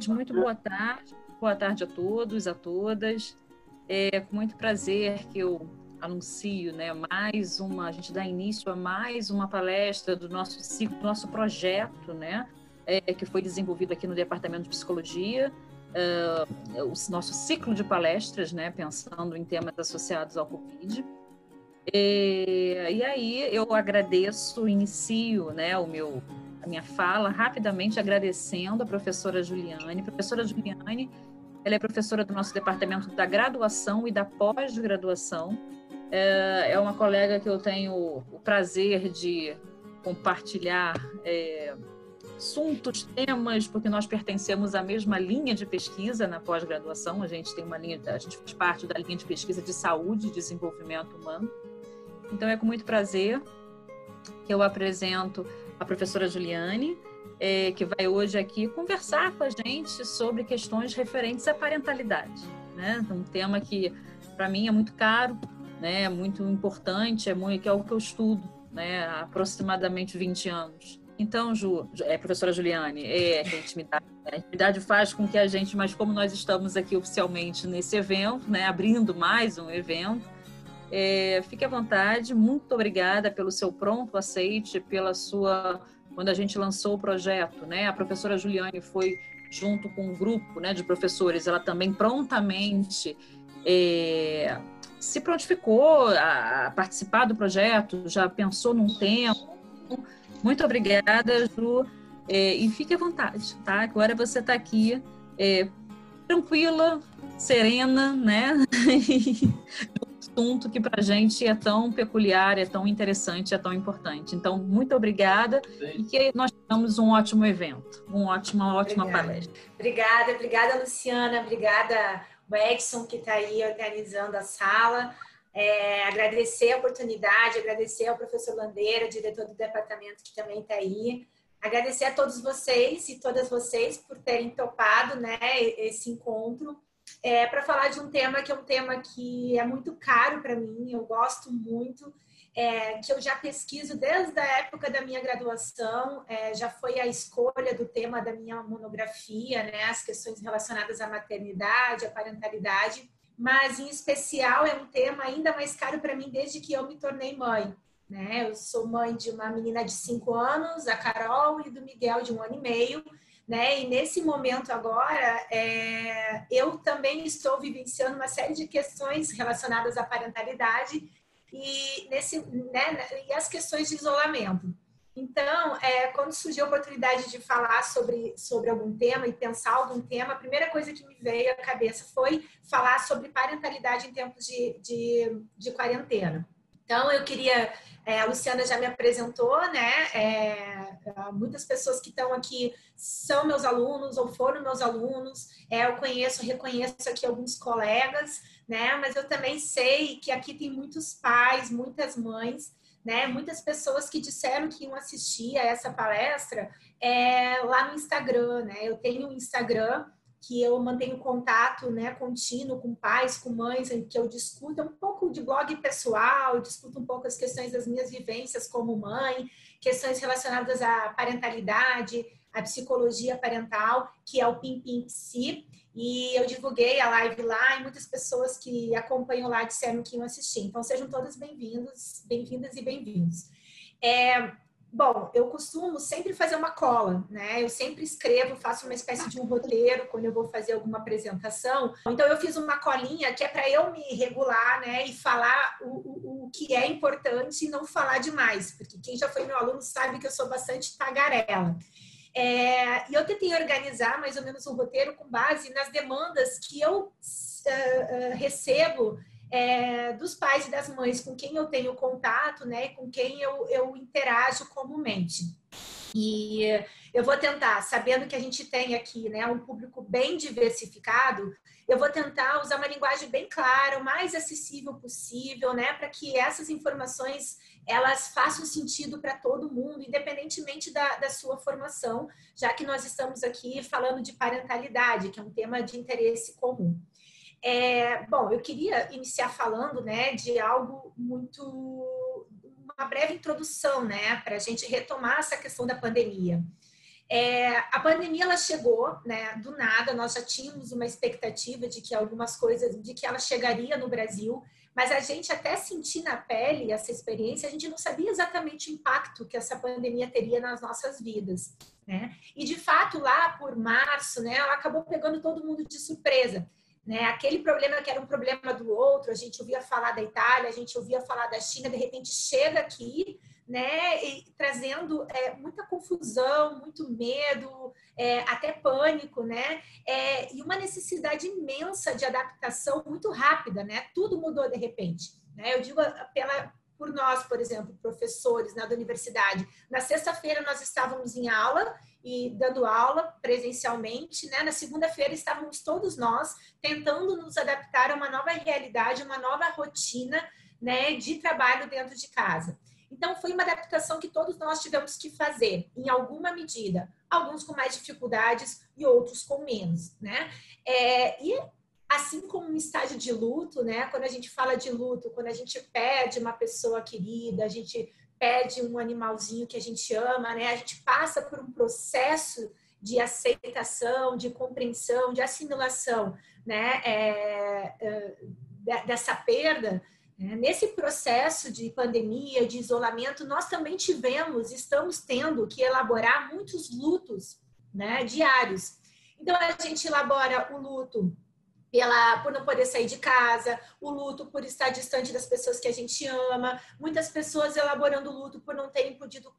Gente, muito boa tarde. Boa tarde a todos, a todas. É com muito prazer que eu anuncio, né, mais uma, a gente dá início a mais uma palestra do nosso ciclo, do nosso projeto, né, é, que foi desenvolvido aqui no Departamento de Psicologia, uh, o nosso ciclo de palestras, né, pensando em temas associados ao Covid. E, e aí eu agradeço, inicio, né, o meu a minha fala rapidamente agradecendo a professora Juliane. Professora Juliane, ela é professora do nosso departamento da graduação e da pós-graduação. É, é uma colega que eu tenho o prazer de compartilhar é, assuntos, temas, porque nós pertencemos à mesma linha de pesquisa na pós-graduação. A gente tem uma linha, a gente faz parte da linha de pesquisa de saúde e desenvolvimento humano. Então é com muito prazer que eu apresento a professora Juliane, é, que vai hoje aqui conversar com a gente sobre questões referentes à parentalidade. Né? Um tema que, para mim, é muito caro, né? é muito importante, é muito, que é o que eu estudo né? há aproximadamente 20 anos. Então, Ju, é, professora Juliane, é, a intimidade, a intimidade faz com que a gente, mas como nós estamos aqui oficialmente nesse evento, né, abrindo mais um evento, é, fique à vontade, muito obrigada pelo seu pronto aceite, pela sua. Quando a gente lançou o projeto, né? A professora Juliane foi junto com um grupo né, de professores, ela também prontamente é, se prontificou a, participar do projeto, já pensou num tempo. Muito obrigada, Ju. É, e fique à vontade, tá? Agora você está aqui é, tranquila, serena, né? assunto que para a gente é tão peculiar, é tão interessante, é tão importante. Então, muito obrigada Sim. e que nós tenhamos um ótimo evento, um ótimo, uma ótima obrigada. palestra. Obrigada, obrigada, Luciana, obrigada, o Edson, que está aí organizando a sala. É, agradecer a oportunidade, agradecer ao professor Landeira, diretor do departamento, que também está aí. Agradecer a todos vocês e todas vocês por terem topado né, esse encontro é, para falar de um tema que é um tema que é muito caro para mim, eu gosto muito, é, que eu já pesquiso desde a época da minha graduação, é, já foi a escolha do tema da minha monografia, né, as questões relacionadas à maternidade, à parentalidade, mas em especial é um tema ainda mais caro para mim desde que eu me tornei mãe. Né? Eu sou mãe de uma menina de cinco anos, a Carol, e do Miguel, de um ano e meio né? E nesse momento agora, é, eu também estou vivenciando uma série de questões relacionadas à parentalidade e, nesse, né, e as questões de isolamento. Então, é, quando surgiu a oportunidade de falar sobre, sobre algum tema e pensar algum tema, a primeira coisa que me veio à cabeça foi falar sobre parentalidade em tempos de, de, de quarentena. Então, eu queria. É, a Luciana já me apresentou, né? É, muitas pessoas que estão aqui são meus alunos ou foram meus alunos. É, eu conheço, reconheço aqui alguns colegas, né? Mas eu também sei que aqui tem muitos pais, muitas mães, né? Muitas pessoas que disseram que iam assistir a essa palestra é, lá no Instagram, né? Eu tenho um Instagram que eu mantenho contato né, contínuo com pais, com mães, em que eu discuto um pouco de blog pessoal, discuto um pouco as questões das minhas vivências como mãe, questões relacionadas à parentalidade, à psicologia parental, que é o Pim Pim Psi, e eu divulguei a live lá e muitas pessoas que acompanham lá disseram que iam assistir. Então sejam todos bem-vindos, bem-vindas e bem-vindos. É, Bom, eu costumo sempre fazer uma cola, né? Eu sempre escrevo, faço uma espécie de um roteiro quando eu vou fazer alguma apresentação. Então, eu fiz uma colinha que é para eu me regular, né? E falar o, o, o, que é importante e não falar demais, porque quem já foi meu aluno sabe que eu sou bastante tagarela. É, e eu tentei organizar mais ou menos um roteiro com base nas demandas que eu uh, uh, recebo é, dos pais e das mães com quem eu tenho contato, né, com quem eu, eu interajo comumente. E eu vou tentar, sabendo que a gente tem aqui né, um público bem diversificado, eu vou tentar usar uma linguagem bem clara, o mais acessível possível, né, para que essas informações elas façam sentido para todo mundo, independentemente da, da sua formação, já que nós estamos aqui falando de parentalidade, que é um tema de interesse comum. É, bom, eu queria iniciar falando né, de algo muito. uma breve introdução né, para a gente retomar essa questão da pandemia. É, a pandemia ela chegou, né, do nada. Nós já tínhamos uma expectativa de que algumas coisas, de que ela chegaria no Brasil, mas a gente até sentir na pele essa experiência, a gente não sabia exatamente o impacto que essa pandemia teria nas nossas vidas, né? E de fato lá por março, né, ela acabou pegando todo mundo de surpresa. Né? Aquele problema que era um problema do outro, a gente ouvia falar da Itália, a gente ouvia falar da China, de repente chega aqui né, e trazendo é, muita confusão, muito medo, é, até pânico, né, é, e uma necessidade imensa de adaptação muito rápida, né, tudo mudou de repente, né, eu digo pela, por nós, por exemplo, professores né, da universidade, na sexta-feira nós estávamos em aula e dando aula presencialmente, né, na segunda-feira estávamos todos nós tentando nos adaptar a uma nova realidade, uma nova rotina, né, de trabalho dentro de casa. Então, foi uma adaptação que todos nós tivemos que fazer, em alguma medida. Alguns com mais dificuldades e outros com menos, né? É, e assim como um estágio de luto, né? Quando a gente fala de luto, quando a gente perde uma pessoa querida, a gente perde um animalzinho que a gente ama, né? A gente passa por um processo de aceitação, de compreensão, de assimilação, né? É, é, dessa perda né? Nesse processo de pandemia, de isolamento, nós também tivemos, estamos tendo que elaborar muitos lutos né, diários. Então, a gente elabora o luto pela, por não poder sair de casa, o luto por estar distante das pessoas que a gente ama, muitas pessoas elaborando luto por não terem podido,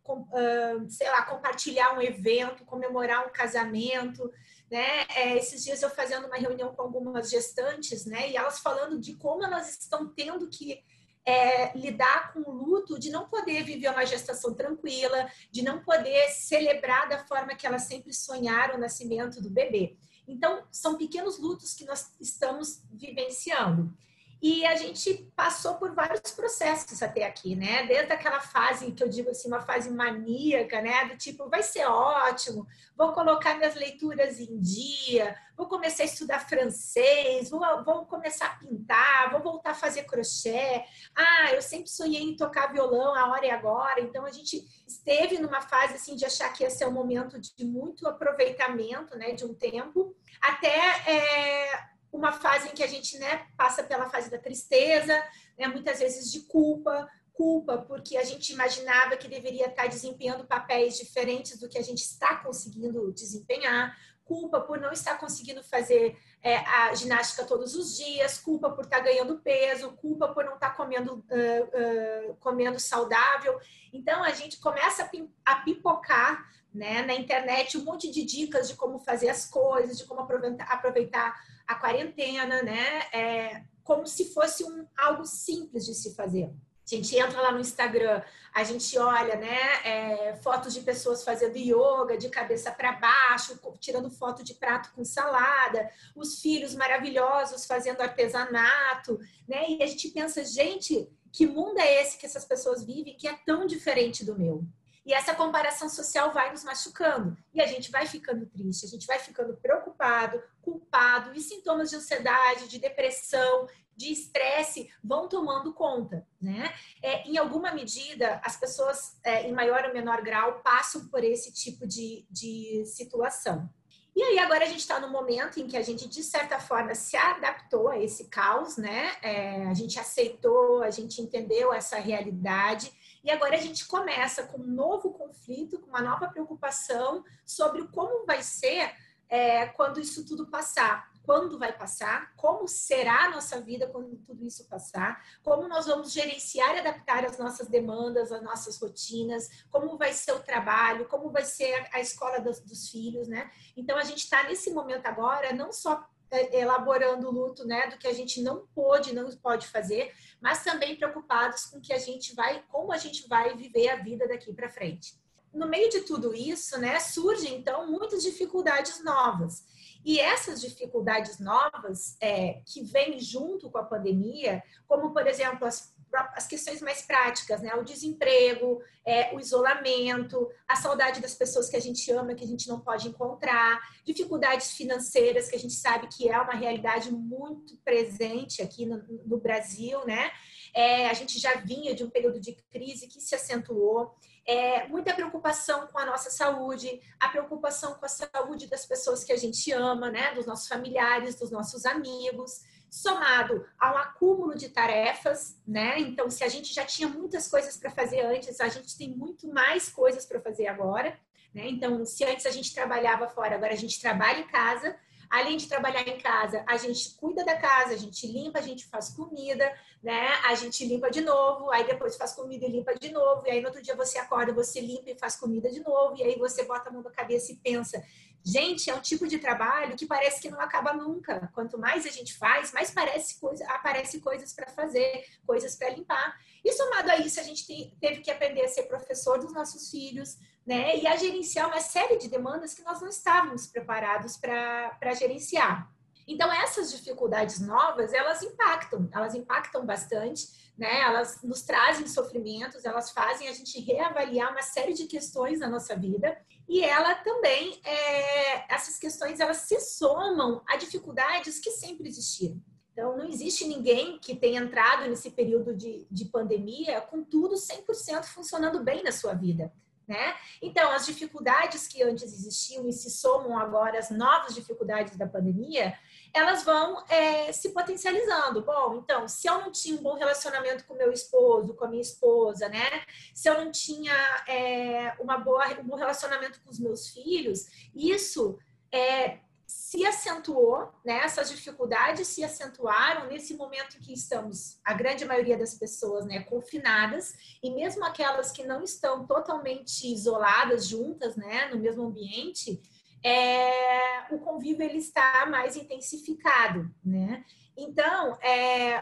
sei lá, compartilhar um evento, comemorar um casamento, né? É, esses dias eu fazendo uma reunião com algumas gestantes, né? E elas falando de como elas estão tendo que é, lidar com o luto de não poder viver uma gestação tranquila, de não poder celebrar da forma que elas sempre sonharam o nascimento do bebê. Então, são pequenos lutos que nós estamos vivenciando. E a gente passou por vários processos até aqui, né? Desde aquela fase que eu digo assim, uma fase maníaca, né? Do tipo, vai ser ótimo, vou colocar minhas leituras em dia, vou começar a estudar francês, vou, vou começar a pintar, vou voltar a fazer crochê. Ah, eu sempre sonhei em tocar violão, a hora é agora. Então a gente esteve numa fase assim de achar que ia ser um momento de muito aproveitamento, né? De um tempo, até. É uma fase em que a gente né, passa pela fase da tristeza, né, muitas vezes de culpa, culpa porque a gente imaginava que deveria estar desempenhando papéis diferentes do que a gente está conseguindo desempenhar, culpa por não estar conseguindo fazer é, a ginástica todos os dias, culpa por estar ganhando peso, culpa por não estar comendo, uh, uh, comendo saudável. Então a gente começa a pipocar né, na internet um monte de dicas de como fazer as coisas, de como aproveitar, a quarentena, né? É, como se fosse um, algo simples de se fazer. A gente entra lá no Instagram, a gente olha, né, é, fotos de pessoas fazendo yoga de cabeça para baixo, tirando foto de prato com salada, os filhos maravilhosos fazendo artesanato, né? E a gente pensa, gente, que mundo é esse que essas pessoas vivem que é tão diferente do meu? E essa comparação social vai nos machucando. E a gente vai ficando triste, a gente vai ficando preocupado, culpado, e sintomas de ansiedade, de depressão, de estresse vão tomando conta, né? É, em alguma medida, as pessoas, é, em maior ou menor grau, passam por esse tipo de, de situação. E aí agora a gente está no momento em que a gente, de certa forma, se adaptou a esse caos, né? É, a gente aceitou, a gente entendeu essa realidade e agora a gente começa com um novo conflito, com uma nova preocupação sobre como vai ser é, quando isso tudo passar. Quando vai passar, como será a nossa vida quando tudo isso passar, como nós vamos gerenciar e adaptar as nossas demandas, as nossas rotinas, como vai ser o trabalho, como vai ser a escola dos, dos filhos, né? Então a gente está nesse momento agora, não só elaborando o luto, né, do que a gente não pôde, não pode fazer, mas também preocupados com que a gente vai, como a gente vai viver a vida daqui para frente. No meio de tudo isso, né, surgem então muitas dificuldades novas. E essas dificuldades novas é, que vêm junto com a pandemia, como por exemplo as as questões mais práticas, né? O desemprego, é, o isolamento, a saudade das pessoas que a gente ama, que a gente não pode encontrar, dificuldades financeiras, que a gente sabe que é uma realidade muito presente aqui no, no Brasil, né? É, a gente já vinha de um período de crise que se acentuou. é, muita preocupação com a nossa saúde, a preocupação com a saúde das pessoas que a gente ama, né, dos nossos familiares, dos nossos amigos, somado ao acúmulo de tarefas, né? Então, se a gente já tinha muitas coisas para fazer antes, a gente tem muito mais coisas para fazer agora, né? Então, se antes a gente trabalhava fora, agora a gente trabalha em casa. Além de trabalhar em casa, a gente cuida da casa, a gente limpa, a gente faz comida, né? A gente limpa de novo, aí depois faz comida e limpa de novo, e aí no outro dia você acorda, você limpa e faz comida de novo, e aí você bota a mão na cabeça e pensa, Gente, é um tipo de trabalho que parece que não acaba nunca. Quanto mais a gente faz, mais parece coisa, aparece coisas para fazer, coisas para limpar. E somado a isso, a gente tem, teve que aprender a ser professor dos nossos filhos, né? E a gerenciar uma série de demandas que nós não estávamos preparados para gerenciar. Então, essas dificuldades novas, elas impactam, elas impactam bastante, né? Elas nos trazem sofrimentos, elas fazem a gente reavaliar uma série de questões na nossa vida e ela também, é, essas questões, elas se somam a dificuldades que sempre existiram. Então, não existe ninguém que tenha entrado nesse período de, de pandemia com tudo 100% funcionando bem na sua vida. Né? Então, as dificuldades que antes existiam e se somam agora às novas dificuldades da pandemia, elas vão é, se potencializando. Bom, então, se eu não tinha um bom relacionamento com meu esposo, com a minha esposa, né? Se eu não tinha é, uma boa, um bom relacionamento com os meus filhos, isso é, se acentuou, né? Essas dificuldades se acentuaram nesse momento que estamos, a grande maioria das pessoas, né, confinadas, e mesmo aquelas que não estão totalmente isoladas juntas, né, no mesmo ambiente, é, o convívio ele está mais intensificado, né? Então, é,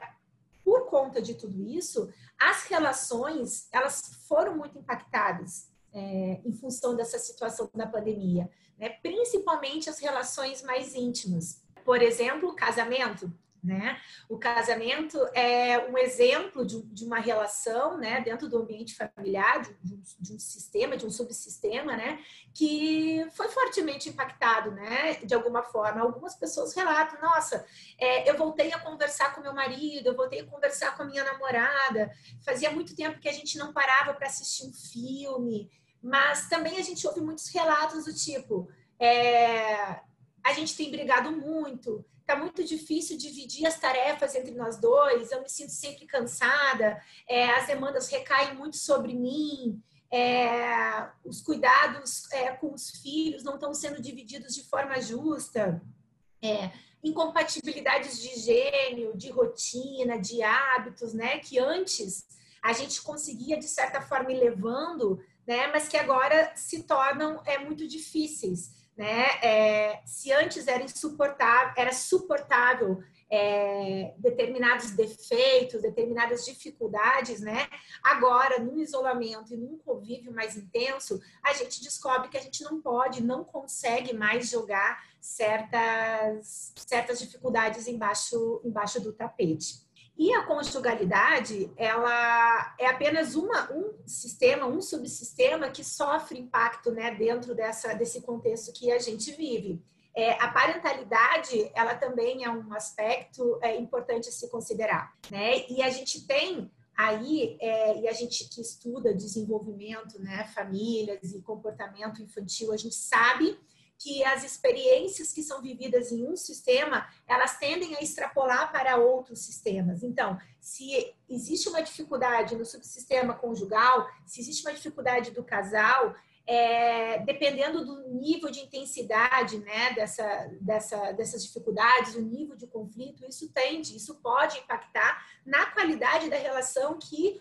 por conta de tudo isso, as relações elas foram muito impactadas é, em função dessa situação da pandemia, né? Principalmente as relações mais íntimas, por exemplo, casamento. Né? O casamento é um exemplo de, de uma relação né, dentro do ambiente familiar, de, de, um, de, um, sistema, de um subsistema, né, que foi fortemente impactado né, de alguma forma. Algumas pessoas relatam: nossa, é, eu voltei a conversar com meu marido, eu voltei a conversar com a minha namorada, fazia muito tempo que a gente não parava para assistir um filme, mas também a gente ouve muitos relatos do tipo. É, a gente tem brigado muito, tá muito difícil dividir as tarefas entre nós dois, eu me sinto sempre cansada, é, as demandas recaem muito sobre mim, é, os cuidados é, com os filhos não estão sendo divididos de forma justa, é, incompatibilidades de gênio, de rotina, de hábitos, né, que antes a gente conseguia de certa forma ir levando, né, mas que agora se tornam é, muito difíceis né? É, se antes era insuportável, era suportável é, determinados defeitos, determinadas dificuldades, né? Agora, no isolamento e num convívio mais intenso, a gente descobre que a gente não pode, não consegue mais jogar certas, certas dificuldades embaixo, embaixo do tapete. E a conjugalidade, ela é apenas uma, um sistema, um subsistema que sofre impacto né, dentro dessa, desse contexto que a gente vive. É, a parentalidade, ela também é um aspecto é, importante a se considerar. Né? E a gente tem aí, é, e a gente que estuda desenvolvimento, né, famílias e comportamento infantil, a gente sabe que as experiências que são vividas em um sistema, elas tendem a extrapolar para outros sistemas. Então, se existe uma dificuldade no subsistema conjugal, se existe uma dificuldade do casal, é, dependendo do nível de intensidade né, dessa, dessa, dessas dificuldades, o nível de conflito, isso tende, isso pode impactar na qualidade da relação que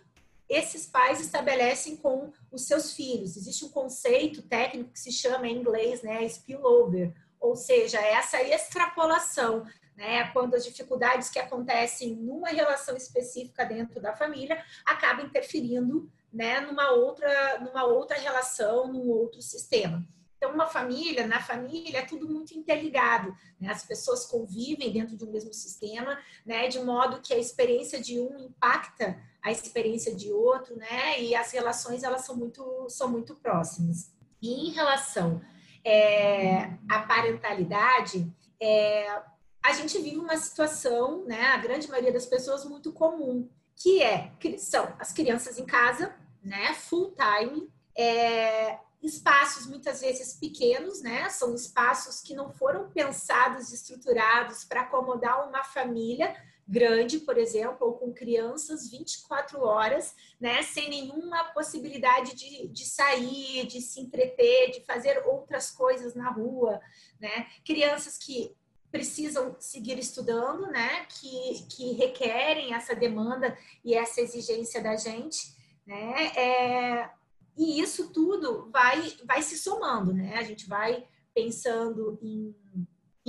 esses pais estabelecem com os seus filhos. Existe um conceito técnico que se chama em inglês, né, spillover, ou seja, essa extrapolação, né, quando as dificuldades que acontecem numa relação específica dentro da família acabam interferindo, né, numa outra, numa outra relação, num outro sistema. Então, uma família, na família, é tudo muito interligado. Né? As pessoas convivem dentro de um mesmo sistema, né? de modo que a experiência de um impacta a experiência de outro, né? E as relações elas são muito são muito próximas. E em relação é, à parentalidade, é, a gente vive uma situação, né? A grande maioria das pessoas muito comum, que é são as crianças em casa, né? Full time, É, espaços muitas vezes pequenos, né? São espaços que não foram pensados estruturados para acomodar uma família grande, por exemplo, ou com crianças 24 horas, né? Sem nenhuma possibilidade de, de sair, de se entreter, de fazer outras coisas na rua, né? Crianças que precisam seguir estudando, né? Que, que requerem essa demanda e essa exigência da gente, né? É, e isso tudo vai, vai se somando, né? A gente vai pensando em,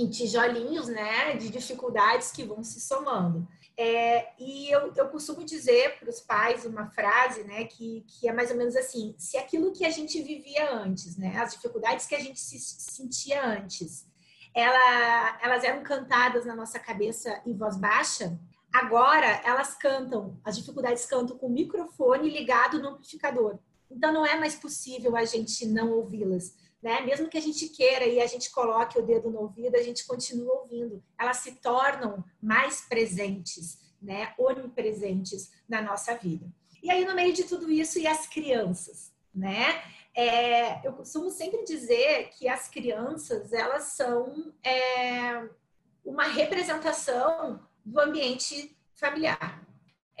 em tijolinhos, né? De dificuldades que vão se somando. É, e eu, eu costumo dizer para os pais uma frase, né? Que, que é mais ou menos assim: se aquilo que a gente vivia antes, né? As dificuldades que a gente se sentia antes, ela, elas eram cantadas na nossa cabeça em voz baixa, agora elas cantam, as dificuldades cantam com o microfone ligado no amplificador. Então não é mais possível a gente não ouvi-las. Né? Mesmo que a gente queira e a gente coloque o dedo no ouvido, a gente continua ouvindo. Elas se tornam mais presentes, né? onipresentes na nossa vida. E aí, no meio de tudo isso, e as crianças, né? É, eu costumo sempre dizer que as crianças, elas são é, uma representação do ambiente familiar.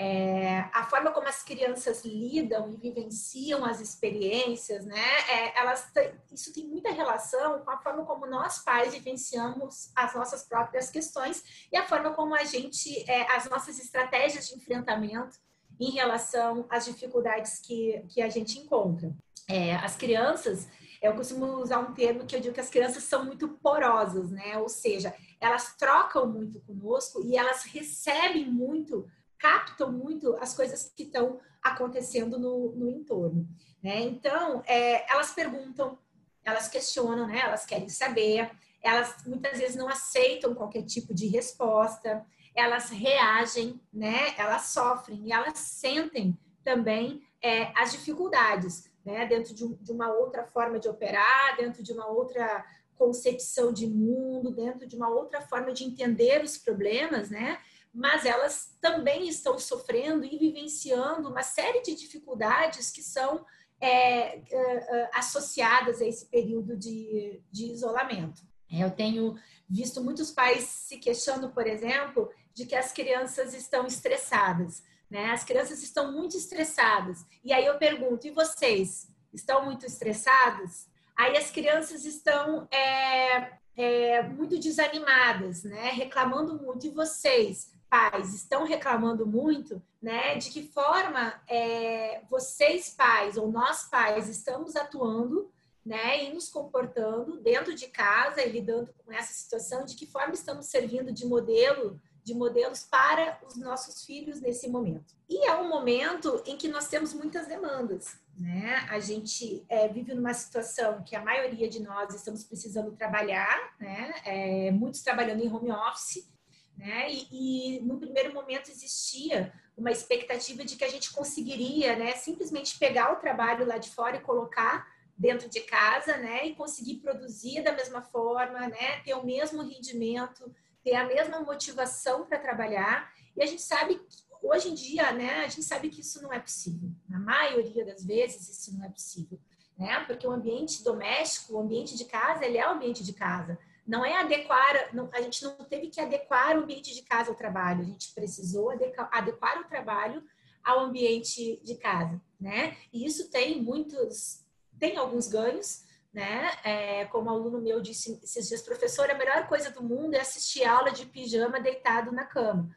É, a forma como as crianças lidam e vivenciam as experiências, né? É, elas isso tem muita relação com a forma como nós pais vivenciamos as nossas próprias questões e a forma como a gente, é, as nossas estratégias de enfrentamento em relação às dificuldades que, que a gente encontra. É, as crianças, eu costumo usar um termo que eu digo que as crianças são muito porosas, né? Ou seja, elas trocam muito conosco e elas recebem muito captam muito as coisas que estão acontecendo no, no entorno. Né? Então, é, elas perguntam, elas questionam, né? elas querem saber, elas muitas vezes não aceitam qualquer tipo de resposta, elas reagem, né? elas sofrem e elas sentem também é, as dificuldades né? dentro de, um, de uma outra forma de operar, dentro de uma outra concepção de mundo, dentro de uma outra forma de entender os problemas, né? Mas elas também estão sofrendo e vivenciando uma série de dificuldades que são é, é, é, associadas a esse período de, de isolamento. Eu tenho visto muitos pais se queixando, por exemplo, de que as crianças estão estressadas. Né? As crianças estão muito estressadas. E aí eu pergunto: e vocês? Estão muito estressados? Aí as crianças estão é, é, muito desanimadas, né? reclamando muito. E vocês? Pais estão reclamando muito, né? De que forma é, vocês pais ou nós pais estamos atuando, né? E nos comportando dentro de casa e lidando com essa situação, de que forma estamos servindo de modelo, de modelos para os nossos filhos nesse momento. E é um momento em que nós temos muitas demandas, né? A gente é, vive numa situação que a maioria de nós estamos precisando trabalhar, né? É, muitos trabalhando em home office né? E, e, no primeiro momento existia uma expectativa de que a gente conseguiria, né, simplesmente pegar o trabalho lá de fora e colocar dentro de casa, né, e conseguir produzir da mesma forma, né, ter o mesmo rendimento, ter a mesma motivação para trabalhar. E a gente sabe que hoje em dia, né, a gente sabe que isso não é possível. Na maioria das vezes isso não é possível, né? Porque o ambiente doméstico, o ambiente de casa, ele é o ambiente de casa não é adequar, não, a gente não teve que adequar o ambiente de casa ao trabalho, a gente precisou adequar, o trabalho ao ambiente de casa, né? E isso tem muitos, tem alguns ganhos, né? É, como um aluno meu disse esses dias, professor, a melhor coisa do mundo é assistir aula de pijama deitado na cama.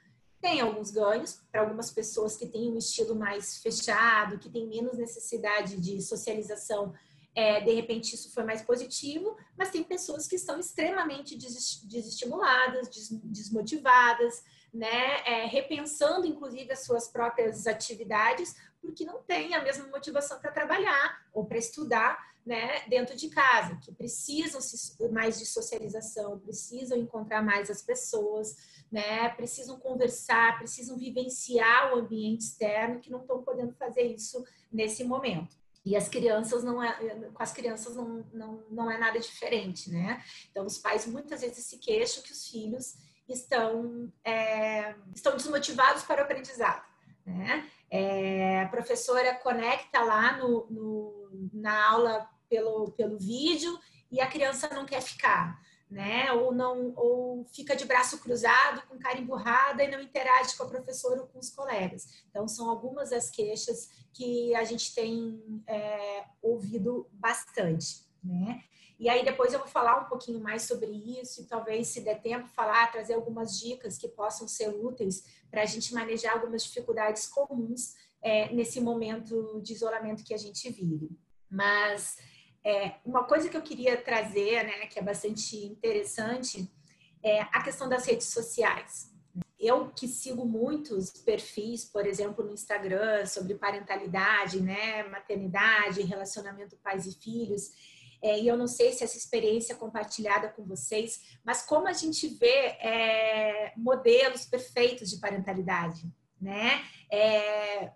Tem alguns ganhos para algumas pessoas que têm um estilo mais fechado, que têm menos necessidade de socialização é, de repente isso foi mais positivo, mas tem pessoas que estão extremamente desestimuladas, desmotivadas, né, é, repensando inclusive as suas próprias atividades, porque não tem a mesma motivação para trabalhar ou para estudar, né, dentro de casa, que precisam mais de socialização, precisam encontrar mais as pessoas, né, precisam conversar, precisam vivenciar o ambiente externo, que não estão podendo fazer isso nesse momento. E as crianças não é, com as crianças não, não, não é nada diferente, né? Então, os pais muitas vezes se queixam que os filhos estão, é, estão desmotivados para o aprendizado, né? É, a professora conecta lá no, no, na aula pelo, pelo vídeo e a criança não quer ficar, né? Ou não, ou fica de braço cruzado, com cara emburrada e não interage com a professora ou com os colegas. Então, são algumas das queixas que a gente tem é, ouvido bastante, né? E aí depois eu vou falar um pouquinho mais sobre isso e talvez, se der tempo, falar, trazer algumas dicas que possam ser úteis para a gente manejar algumas dificuldades comuns é, nesse momento de isolamento que a gente vive. Mas é, uma coisa que eu queria trazer, né, que é bastante interessante, é a questão das redes sociais. Eu que sigo muitos perfis, por exemplo, no Instagram, sobre parentalidade, né, maternidade, relacionamento pais e filhos, é, e eu não sei se essa experiência é compartilhada com vocês, mas como a gente vê é, modelos perfeitos de parentalidade, né? É,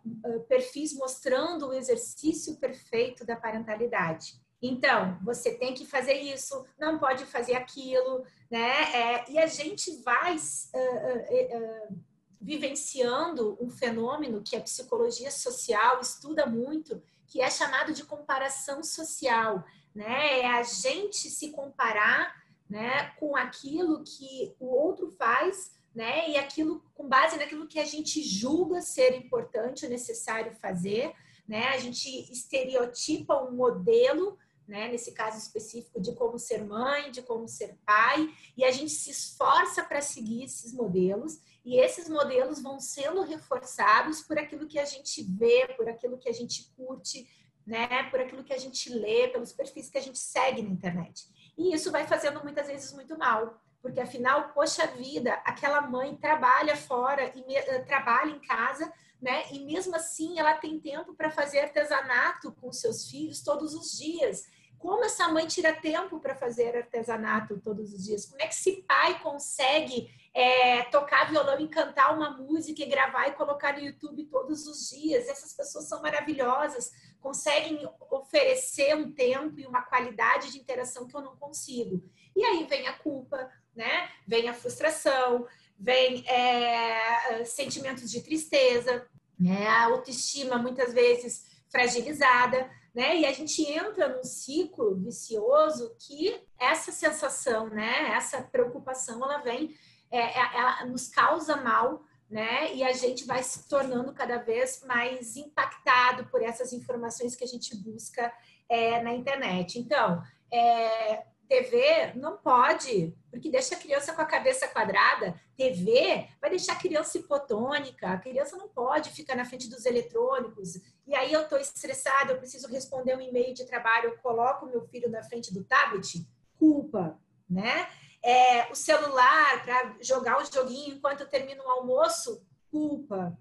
perfis mostrando o exercício perfeito da parentalidade. Então, você tem que fazer isso, não pode fazer aquilo, né? É, e a gente vai uh, uh, uh, vivenciando um fenômeno que a psicologia social estuda muito, que é chamado de comparação social, né? É a gente se comparar, né, com aquilo que o outro faz, né? E aquilo com base naquilo que a gente julga ser importante ou necessário fazer, né? A gente estereotipa um modelo né, nesse caso específico de como ser mãe, de como ser pai, e a gente se esforça para seguir esses modelos, e esses modelos vão sendo reforçados por aquilo que a gente vê, por aquilo que a gente curte, né, por aquilo que a gente lê, pelos perfis que a gente segue na internet. E isso vai fazendo muitas vezes muito mal, porque afinal, poxa vida, aquela mãe trabalha fora e uh, trabalha em casa, né? E mesmo assim ela tem tempo para fazer artesanato com seus filhos todos os dias. Como essa mãe tira tempo para fazer artesanato todos os dias? Como é que esse pai consegue é, tocar violão e cantar uma música e gravar e colocar no YouTube todos os dias? Essas pessoas são maravilhosas, conseguem oferecer um tempo e uma qualidade de interação que eu não consigo. E aí vem a culpa, né? Vem a frustração, vem é, sentimentos de tristeza, né? a autoestima muitas vezes fragilizada né? E a gente entra num ciclo vicioso que essa sensação, né? Essa preocupação, ela vem, é, é, ela nos causa mal, né? E a gente vai se tornando cada vez mais impactado por essas informações que a gente busca é, na internet. Então, é, TV não pode, porque deixa a criança com a cabeça quadrada. TV vai deixar a criança hipotônica. A criança não pode ficar na frente dos eletrônicos. E aí eu estou estressada, eu preciso responder um e-mail de trabalho, eu coloco meu filho na frente do tablet. Culpa, né? É, o celular para jogar o joguinho enquanto eu termino o almoço. Culpa.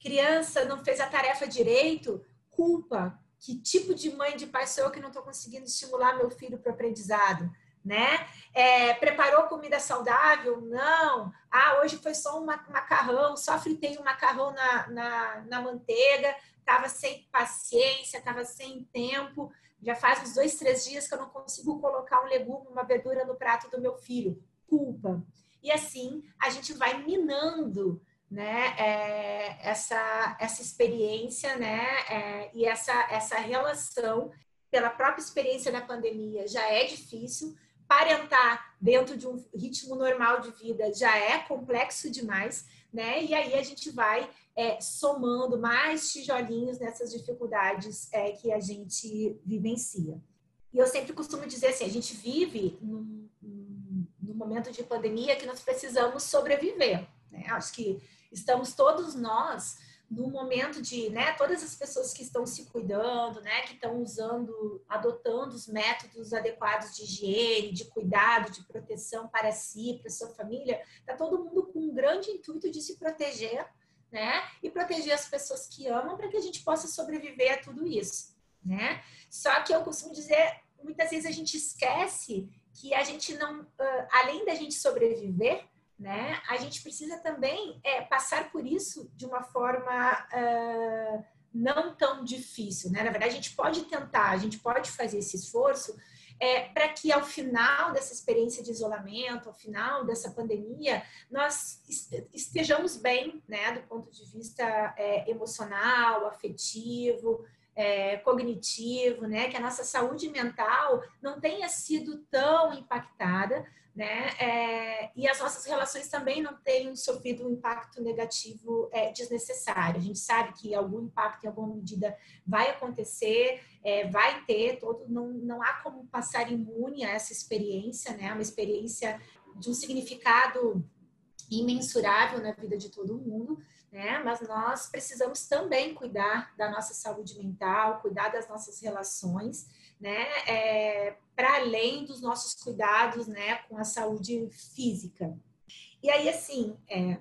Criança não fez a tarefa direito. Culpa que tipo de mãe de pai sou eu que não estou conseguindo estimular meu filho para o aprendizado? Né? É, preparou comida saudável? Não. Ah, hoje foi só um macarrão, só fritei um macarrão na, na, na manteiga, estava sem paciência, estava sem tempo. Já faz uns dois, três dias que eu não consigo colocar um legume, uma verdura no prato do meu filho. Culpa. E assim a gente vai minando né, é, essa, essa experiência né, é, e essa, essa relação pela própria experiência da pandemia já é difícil, parentar dentro de um ritmo normal de vida já é complexo demais, né? E aí a gente vai é, somando mais tijolinhos nessas dificuldades é, que a gente vivencia. E eu sempre costumo dizer assim, a gente vive num, num momento de pandemia que nós precisamos sobreviver. Né? Acho que estamos todos nós no momento de, né, todas as pessoas que estão se cuidando, né, que estão usando, adotando os métodos adequados de higiene, de cuidado, de proteção para si, para sua família, tá todo mundo com um grande intuito de se proteger, né, e proteger as pessoas que amam para que a gente possa sobreviver a tudo isso, né? Só que eu costumo dizer, muitas vezes a gente esquece que a gente não, além da gente sobreviver, né? A gente precisa também é, passar por isso de uma forma uh, não tão difícil, né? Na verdade, a gente pode tentar, a gente pode fazer esse esforço é, para que ao final dessa experiência de isolamento, ao final dessa pandemia, nós estejamos bem, né, do ponto de vista é, emocional, afetivo, é, cognitivo, né, que a nossa saúde mental não tenha sido tão impactada, né, é, e as nossas relações também não tenham sofrido um impacto negativo é, desnecessário. A gente sabe que algum impacto, em alguma medida, vai acontecer, é, vai ter, todo, não, não há como passar imune a essa experiência, né, uma experiência de um significado imensurável na vida de todo mundo, né? Mas nós precisamos também cuidar da nossa saúde mental, cuidar das nossas relações, né? É, Para além dos nossos cuidados, né? Com a saúde física. E aí, assim, é,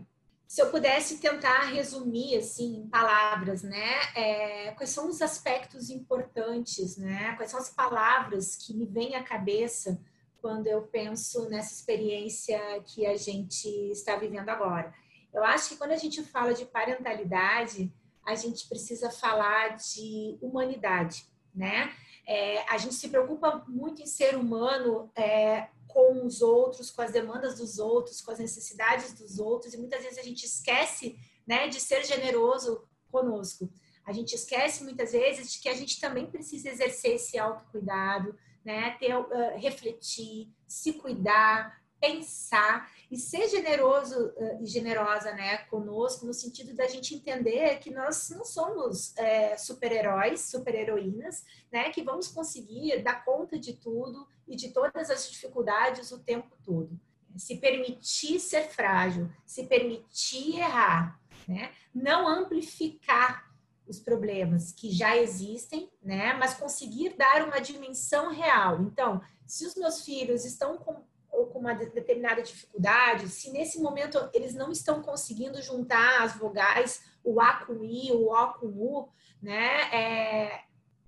se eu pudesse tentar resumir, assim, em palavras, né? É, quais são os aspectos importantes, né? Quais são as palavras que me vêm à cabeça quando eu penso nessa experiência que a gente está vivendo agora? Eu acho que quando a gente fala de parentalidade, a gente precisa falar de humanidade, né? É, a gente se preocupa muito em ser humano é, com os outros, com as demandas dos outros, com as necessidades dos outros, e muitas vezes a gente esquece né, de ser generoso conosco. A gente esquece muitas vezes de que a gente também precisa exercer esse autocuidado, né, ter, uh, refletir, se cuidar, pensar e ser generoso uh, e generosa né, conosco, no sentido da gente entender que nós não somos é, super-heróis, super-heroínas, né, que vamos conseguir dar conta de tudo e de todas as dificuldades o tempo todo. Se permitir ser frágil, se permitir errar, né, não amplificar os problemas que já existem, né, mas conseguir dar uma dimensão real. Então, se os meus filhos estão com ou com uma determinada dificuldade, se nesse momento eles não estão conseguindo juntar as vogais, o A com I, o O com U, né? É,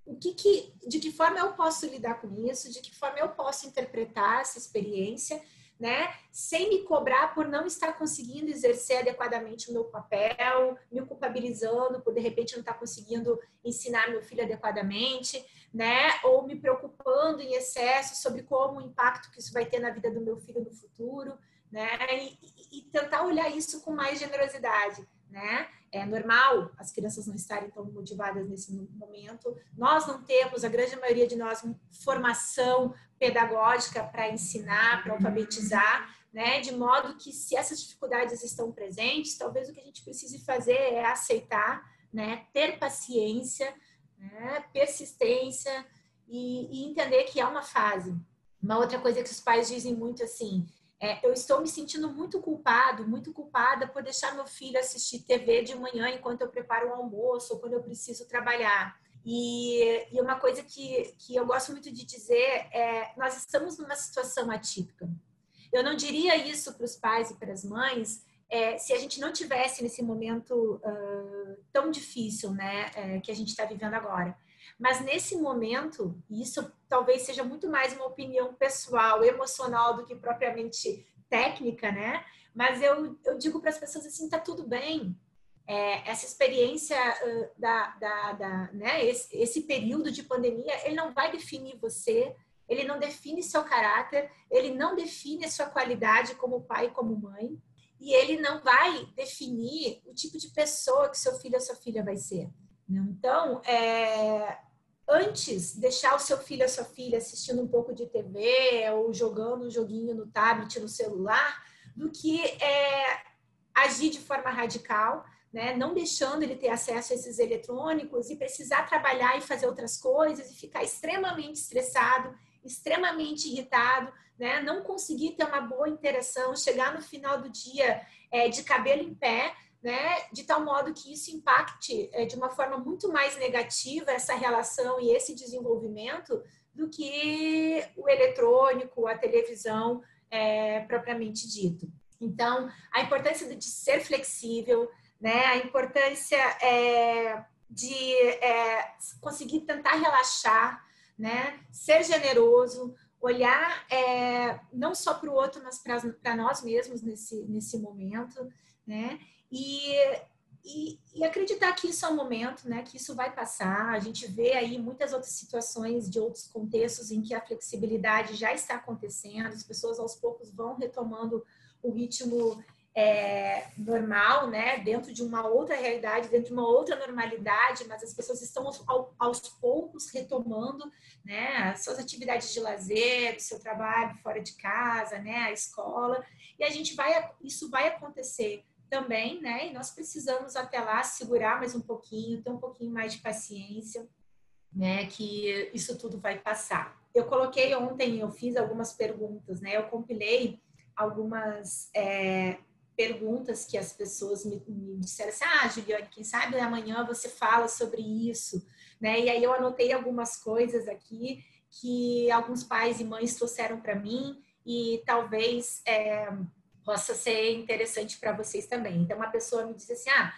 o que, que de que forma eu posso lidar com isso? De que forma eu posso interpretar essa experiência? né? Sem me cobrar por não estar conseguindo exercer adequadamente o meu papel, me culpabilizando por de repente não estar conseguindo ensinar meu filho adequadamente, né? Ou me preocupando em excesso sobre como o impacto que isso vai ter na vida do meu filho no futuro, né? E, e tentar olhar isso com mais generosidade, né? É normal as crianças não estarem tão motivadas nesse momento. Nós não temos, a grande maioria de nós, formação pedagógica para ensinar, para alfabetizar, né? De modo que se essas dificuldades estão presentes, talvez o que a gente precise fazer é aceitar, né? Ter paciência, né? persistência e, e entender que é uma fase. Uma outra coisa que os pais dizem muito assim, é, eu estou me sentindo muito culpado, muito culpada por deixar meu filho assistir TV de manhã enquanto eu preparo o almoço ou quando eu preciso trabalhar. E, e uma coisa que, que eu gosto muito de dizer é: nós estamos numa situação atípica. Eu não diria isso para os pais e para as mães é, se a gente não tivesse nesse momento uh, tão difícil, né, é, que a gente está vivendo agora. Mas nesse momento, e isso talvez seja muito mais uma opinião pessoal, emocional do que propriamente técnica, né? Mas eu, eu digo para as pessoas assim, tá tudo bem. É, essa experiência uh, da, da, da, né? Esse, esse período de pandemia, ele não vai definir você, ele não define seu caráter, ele não define a sua qualidade como pai como mãe, e ele não vai definir o tipo de pessoa que seu filho ou sua filha vai ser. Então, é, antes deixar o seu filho ou sua filha assistindo um pouco de TV ou jogando um joguinho no tablet, no celular, do que é, agir de forma radical, né? não deixando ele ter acesso a esses eletrônicos e precisar trabalhar e fazer outras coisas e ficar extremamente estressado, extremamente irritado, né? não conseguir ter uma boa interação, chegar no final do dia é, de cabelo em pé, né, de tal modo que isso impacte é, de uma forma muito mais negativa essa relação e esse desenvolvimento do que o eletrônico, a televisão é, propriamente dito. Então, a importância de ser flexível, né, a importância é, de é, conseguir tentar relaxar, né, ser generoso, olhar é, não só para o outro, mas para nós mesmos nesse, nesse momento, né? E e, e, acreditar que isso é um momento, né, que isso vai passar. A gente vê aí muitas outras situações de outros contextos em que a flexibilidade já está acontecendo, as pessoas aos poucos vão retomando o ritmo é, normal, né, dentro de uma outra realidade, dentro de uma outra normalidade, mas as pessoas estão aos, poucos retomando, né, as suas atividades de lazer, seu trabalho fora de casa, né, a escola, e a gente vai, isso vai acontecer também, né, e nós precisamos até lá segurar mais um pouquinho, ter um pouquinho mais de paciência, né, que isso tudo vai passar. Eu coloquei ontem, eu fiz algumas perguntas, né, eu compilei algumas é, perguntas que as pessoas me, me, disseram assim, ah, Juliane, quem sabe amanhã você fala sobre isso, né? E aí eu anotei algumas coisas aqui que alguns pais e mães trouxeram para mim e talvez é, possa ser interessante para vocês também. Então, uma pessoa me disse assim, ah,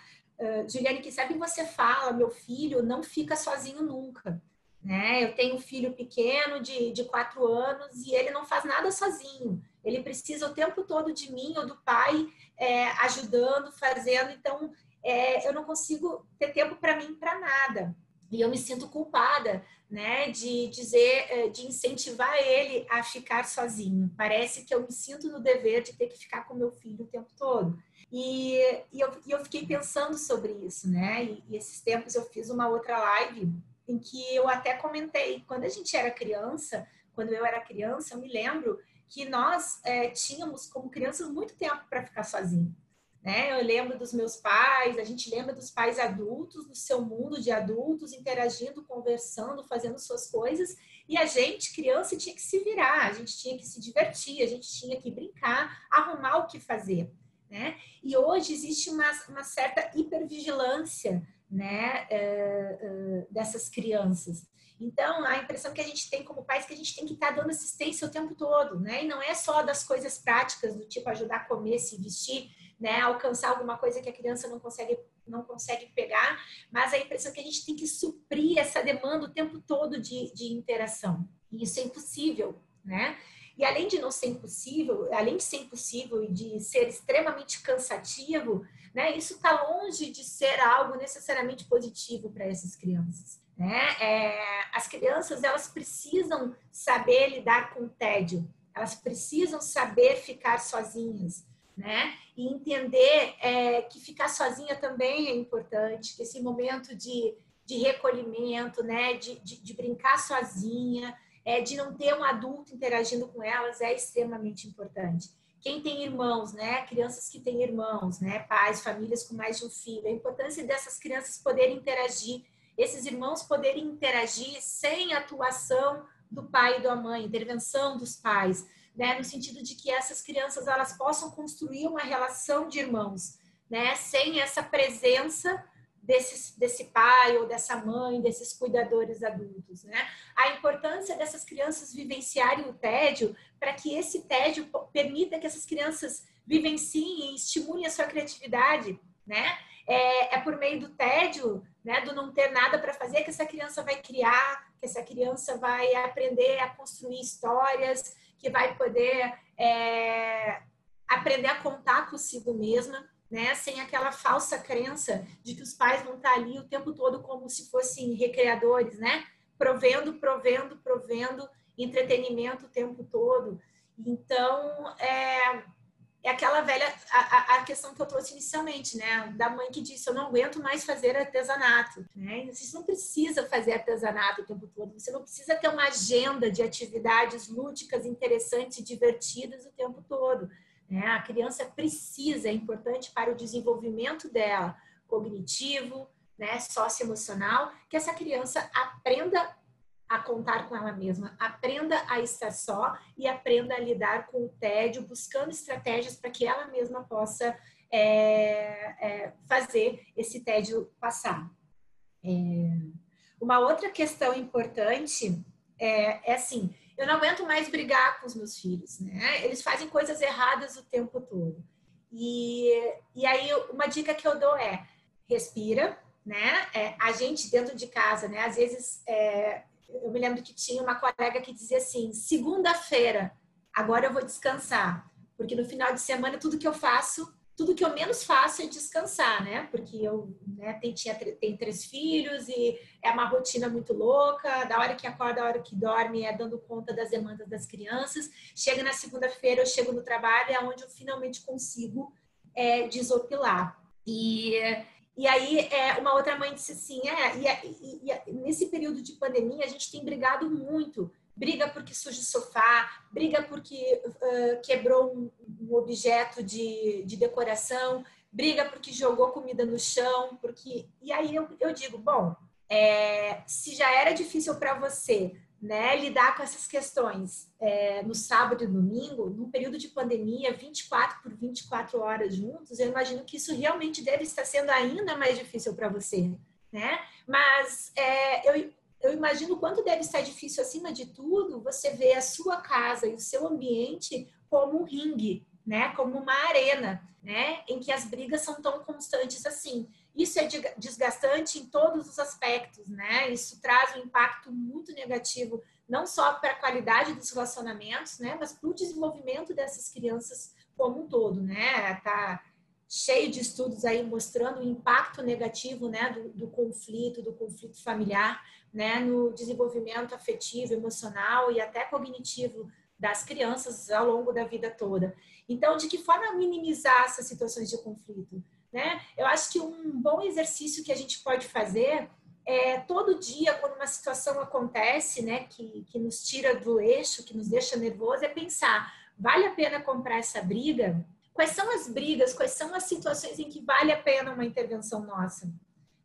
Juliane, quem sabe você fala, meu filho não fica sozinho nunca. Né? Eu tenho um filho pequeno de, de quatro anos e ele não faz nada sozinho. Ele precisa o tempo todo de mim ou do pai é, ajudando, fazendo. Então, é, eu não consigo ter tempo para mim para nada. E eu me sinto culpada, né, de dizer, é, de incentivar ele a ficar sozinho. Parece que eu me sinto no dever de ter que ficar com meu filho o tempo todo. E, e, eu, e eu fiquei pensando sobre isso, né? E, e esses tempos eu fiz uma outra live em que eu até comentei, quando a gente era criança, quando eu era criança, eu me lembro que nós é, tínhamos como crianças muito tempo para ficar sozinho. Né? Eu lembro dos meus pais, a gente lembra dos pais adultos, do seu mundo de adultos, interagindo, conversando, fazendo suas coisas, e a gente, criança, tinha que se virar, a gente tinha que se divertir, a gente tinha que brincar, arrumar o que fazer. Né? E hoje existe uma, uma certa hipervigilância né, é, é, dessas crianças. Então, a impressão que a gente tem como pais é que a gente tem que estar dando assistência o tempo todo, né? E não é só das coisas práticas, do tipo ajudar a comer, se vestir, né? Alcançar alguma coisa que a criança não consegue, não consegue pegar, mas a impressão é que a gente tem que suprir essa demanda o tempo todo de, de interação. E isso é impossível, né? E além de não ser impossível, além de ser impossível e de ser extremamente cansativo, né? Isso está longe de ser algo necessariamente positivo para essas crianças. Né? É, as crianças elas precisam saber lidar com o tédio, elas precisam saber ficar sozinhas, né? E entender é, que ficar sozinha também é importante, que esse momento de, de recolhimento, né? De, de, de brincar sozinha, é, de não ter um adulto interagindo com elas é extremamente importante. Quem tem irmãos, né? Crianças que têm irmãos, né? Pais, famílias com mais de um filho, a importância dessas crianças poderem interagir esses irmãos poderem interagir sem atuação do pai e da mãe, intervenção dos pais, né, no sentido de que essas crianças elas possam construir uma relação de irmãos, né, sem essa presença desse, desse pai ou dessa mãe, desses cuidadores adultos, né? A importância dessas crianças vivenciarem o tédio para que esse tédio permita que essas crianças vivenciem e estimulem a sua criatividade, né? É, é por meio do tédio né, do não ter nada para fazer, que essa criança vai criar, que essa criança vai aprender a construir histórias, que vai poder é, aprender a contar consigo mesma, né, sem aquela falsa crença de que os pais vão estar ali o tempo todo como se fossem recreadores, né, provendo, provendo, provendo entretenimento o tempo todo. Então, é, é aquela velha a, a, questão que eu trouxe inicialmente, né? Da mãe que disse: Eu não aguento mais fazer artesanato. Né? Você não precisa fazer artesanato o tempo todo, você não precisa ter uma agenda de atividades lúdicas, interessantes e divertidas o tempo todo. Né? A criança precisa, é importante para o desenvolvimento dela, cognitivo, né, socioemocional, que essa criança aprenda a contar com ela mesma. Aprenda a estar só e aprenda a lidar com o tédio, buscando estratégias para que ela mesma possa é, é, fazer esse tédio passar. É, uma outra questão importante é, é assim: eu não aguento mais brigar com os meus filhos, né? Eles fazem coisas erradas o tempo todo. E, e aí, uma dica que eu dou é: respira, né? É, a gente dentro de casa, né? Às vezes é, eu me lembro que tinha uma colega que dizia assim: segunda-feira, agora eu vou descansar, porque no final de semana tudo que eu faço tudo que eu menos faço é descansar, né? Porque eu né, tenho, tinha, três filhos e é uma rotina muito louca. Da hora que acorda, da hora que dorme, é dando conta das demandas das crianças. Chega na segunda-feira, eu chego no trabalho, é onde eu finalmente consigo é, desopilar. E, e aí, é, uma outra mãe disse assim: é, e, e, e nesse período de pandemia, a gente tem brigado muito. Briga porque suja o sofá, briga porque uh, quebrou um, um objeto de, de, decoração, briga porque jogou comida no chão, porque e aí eu, eu digo, bom, é, se já era difícil para você né, lidar com essas questões é, no sábado e domingo, num período de pandemia, 24 por 24 horas juntos, eu imagino que isso realmente deve estar sendo ainda mais difícil para você, né? Mas é, eu, eu imagino quanto deve estar difícil, acima de tudo, você ver a sua casa e o seu ambiente como um ringue, né? Como uma arena, né? Em que as brigas são tão constantes assim. Isso é desgastante em todos os aspectos, né? Isso traz um impacto muito negativo, não só para a qualidade dos relacionamentos, né? Mas para o desenvolvimento dessas crianças como um todo, né? Tá cheio de estudos aí mostrando o impacto negativo, né? Do, do conflito, do conflito familiar né, no desenvolvimento afetivo, emocional e até cognitivo das crianças ao longo da vida toda. Então, de que forma minimizar essas situações de conflito? Né? Eu acho que um bom exercício que a gente pode fazer é todo dia, quando uma situação acontece, né, que, que nos tira do eixo, que nos deixa nervoso, é pensar: vale a pena comprar essa briga? Quais são as brigas? Quais são as situações em que vale a pena uma intervenção nossa?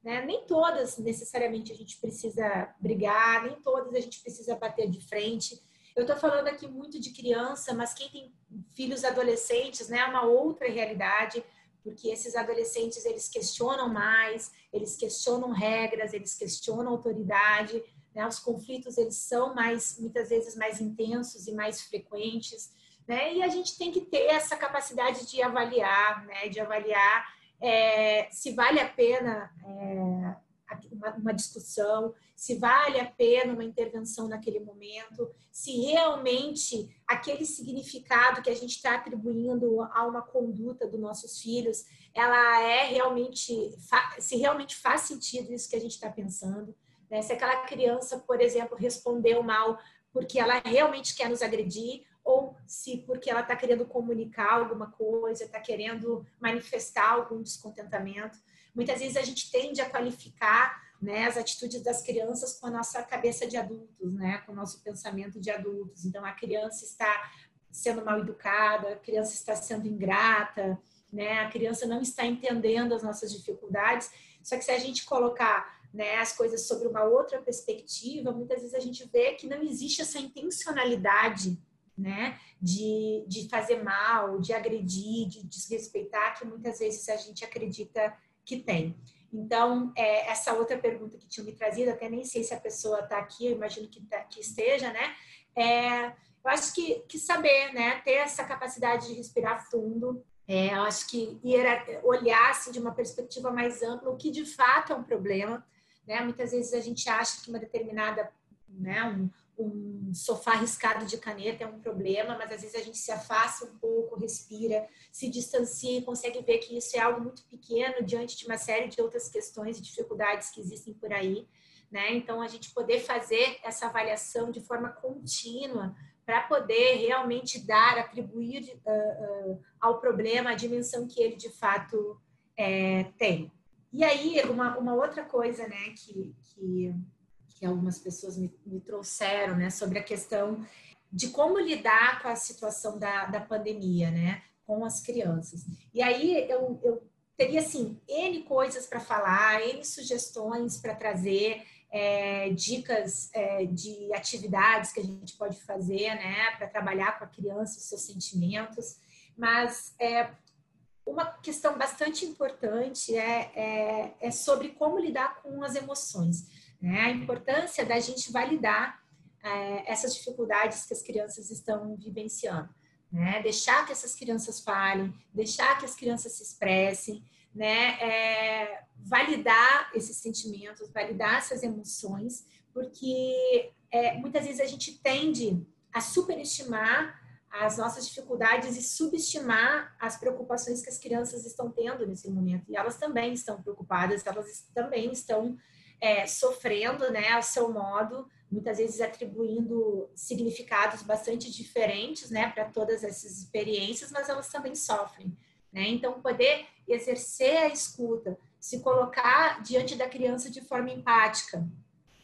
Né? Nem todas necessariamente a gente precisa brigar, nem todas a gente precisa bater de frente. Eu estou falando aqui muito de criança, mas quem tem filhos adolescentes, né, é uma outra realidade, porque esses adolescentes eles questionam mais, eles questionam regras, eles questionam autoridade, né? Os conflitos eles são mais muitas vezes mais intensos e mais frequentes, né? E a gente tem que ter essa capacidade de avaliar, né? De avaliar é, se vale a pena é, uma, uma, discussão, se vale a pena uma intervenção naquele momento, se realmente aquele significado que a gente está atribuindo a uma conduta dos nossos filhos, ela é realmente, se realmente faz sentido isso que a gente está pensando. Né? Se aquela criança, por exemplo, respondeu mal porque ela realmente quer nos agredir ou se porque ela está querendo comunicar alguma coisa, está querendo manifestar algum descontentamento. Muitas vezes a gente tende a qualificar né, as atitudes das crianças com a nossa cabeça de adultos, né, com o nosso pensamento de adultos. Então, a criança está sendo mal educada, a criança está sendo ingrata, né, a criança não está entendendo as nossas dificuldades. Só que se a gente colocar né, as coisas sobre uma outra perspectiva, muitas vezes a gente vê que não existe essa intencionalidade né? De, de fazer mal, de agredir, de desrespeitar, que muitas vezes a gente acredita que tem. Então, é, essa outra pergunta que tinha me trazido, até nem sei se a pessoa está aqui, eu imagino que, tá, que esteja, né? É, eu acho que, que saber, né? Ter essa capacidade de respirar fundo, é, eu acho que ir olhar assim, de uma perspectiva mais ampla o que de fato é um problema. Né? Muitas vezes a gente acha que uma determinada, né, um, um sofá riscado de caneta é um problema, mas às vezes a gente se afasta um pouco, respira, se distancia e consegue ver que isso é algo muito pequeno diante de uma série de outras questões e dificuldades que existem por aí. Né? Então, a gente poder fazer essa avaliação de forma contínua para poder realmente dar, atribuir uh, uh, ao problema a dimensão que ele de fato é, tem. E aí, uma, uma outra coisa né, que, que que algumas pessoas me, me trouxeram, né, sobre a questão de como lidar com a situação da, da pandemia, né, com as crianças. E aí eu, eu teria, assim, N coisas para falar, N sugestões para trazer, é, dicas é, de atividades que a gente pode fazer, né, para trabalhar com a criança os seus sentimentos, mas é, uma questão bastante importante é, é, é sobre como lidar com as emoções né? A importância da gente validar é, essas dificuldades que as crianças estão vivenciando, né? Deixar que essas crianças falem, deixar que as crianças se expressem, né? É, validar esses sentimentos, validar essas emoções, porque é, muitas vezes a gente tende a superestimar as nossas dificuldades e subestimar as preocupações que as crianças estão tendo nesse momento. E elas também estão preocupadas, elas também estão é, sofrendo, né, ao seu modo, muitas vezes atribuindo significados bastante diferentes, né, para todas essas experiências, mas elas também sofrem, né? Então, poder exercer a escuta, se colocar diante da criança de forma empática,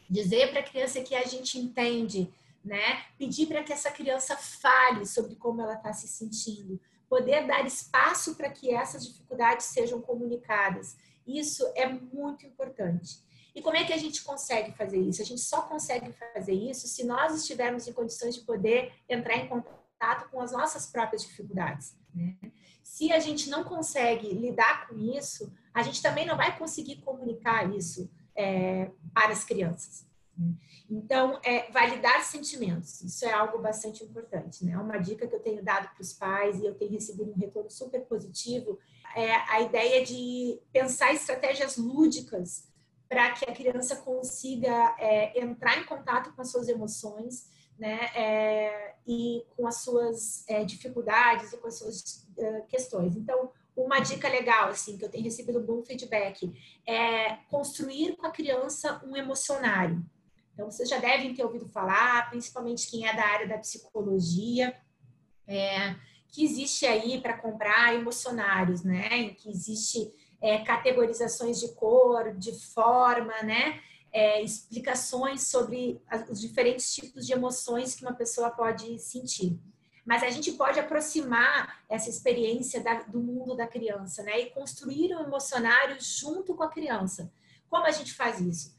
dizer para a criança que a gente entende, né? Pedir para que essa criança fale sobre como ela está se sentindo, poder dar espaço para que essas dificuldades sejam comunicadas. Isso é muito importante. E como é que a gente consegue fazer isso? A gente só consegue fazer isso se nós estivermos em condições de poder entrar em contato com as nossas próprias dificuldades. Né? Se a gente não consegue lidar com isso, a gente também não vai conseguir comunicar isso é, para as crianças. Então, é, validar sentimentos, isso é algo bastante importante, né? Uma dica que eu tenho dado para os pais e eu tenho recebido um retorno super positivo é a ideia de pensar estratégias lúdicas para que a criança consiga é, entrar em contato com as suas emoções, né? É, e com as suas é, dificuldades e com as suas uh, questões. Então, uma dica legal, assim, que eu tenho recebido um bom feedback, é construir com a criança um emocionário. Então, vocês já devem ter ouvido falar, principalmente quem é da área da psicologia, é, que existe aí para comprar emocionários, né? Que existe é, categorizações de cor, de forma, né? É, explicações sobre os diferentes tipos de emoções que uma pessoa pode sentir. Mas a gente pode aproximar essa experiência da, do mundo da criança, né? E construir um emocionário junto com a criança. Como a gente faz isso?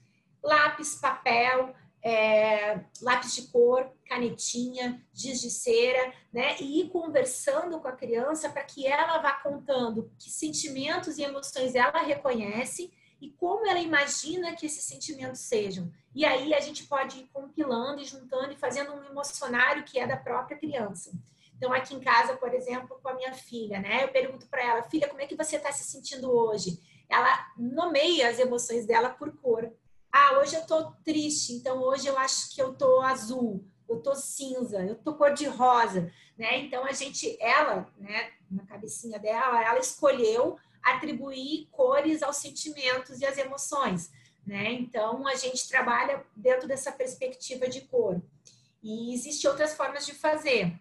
lápis, papel, é, lápis de cor, canetinha, giz de cera, né? E ir conversando com a criança para que ela vá contando que sentimentos e emoções ela reconhece e como ela imagina que esses sentimentos sejam. E aí a gente pode ir compilando e juntando e fazendo um emocionário que é da própria criança. Então, aqui em casa, por exemplo, com a minha filha, né? Eu pergunto para ela, filha, como é que você está se sentindo hoje? Ela nomeia as emoções dela por cor. Ah, hoje eu tô triste, então hoje eu acho que eu tô azul, eu tô cinza, eu tô cor de rosa, né? Então a gente, ela, né, na cabecinha dela, ela escolheu atribuir cores aos sentimentos e às emoções, né? Então a gente trabalha dentro dessa perspectiva de cor. E existem outras formas de fazer.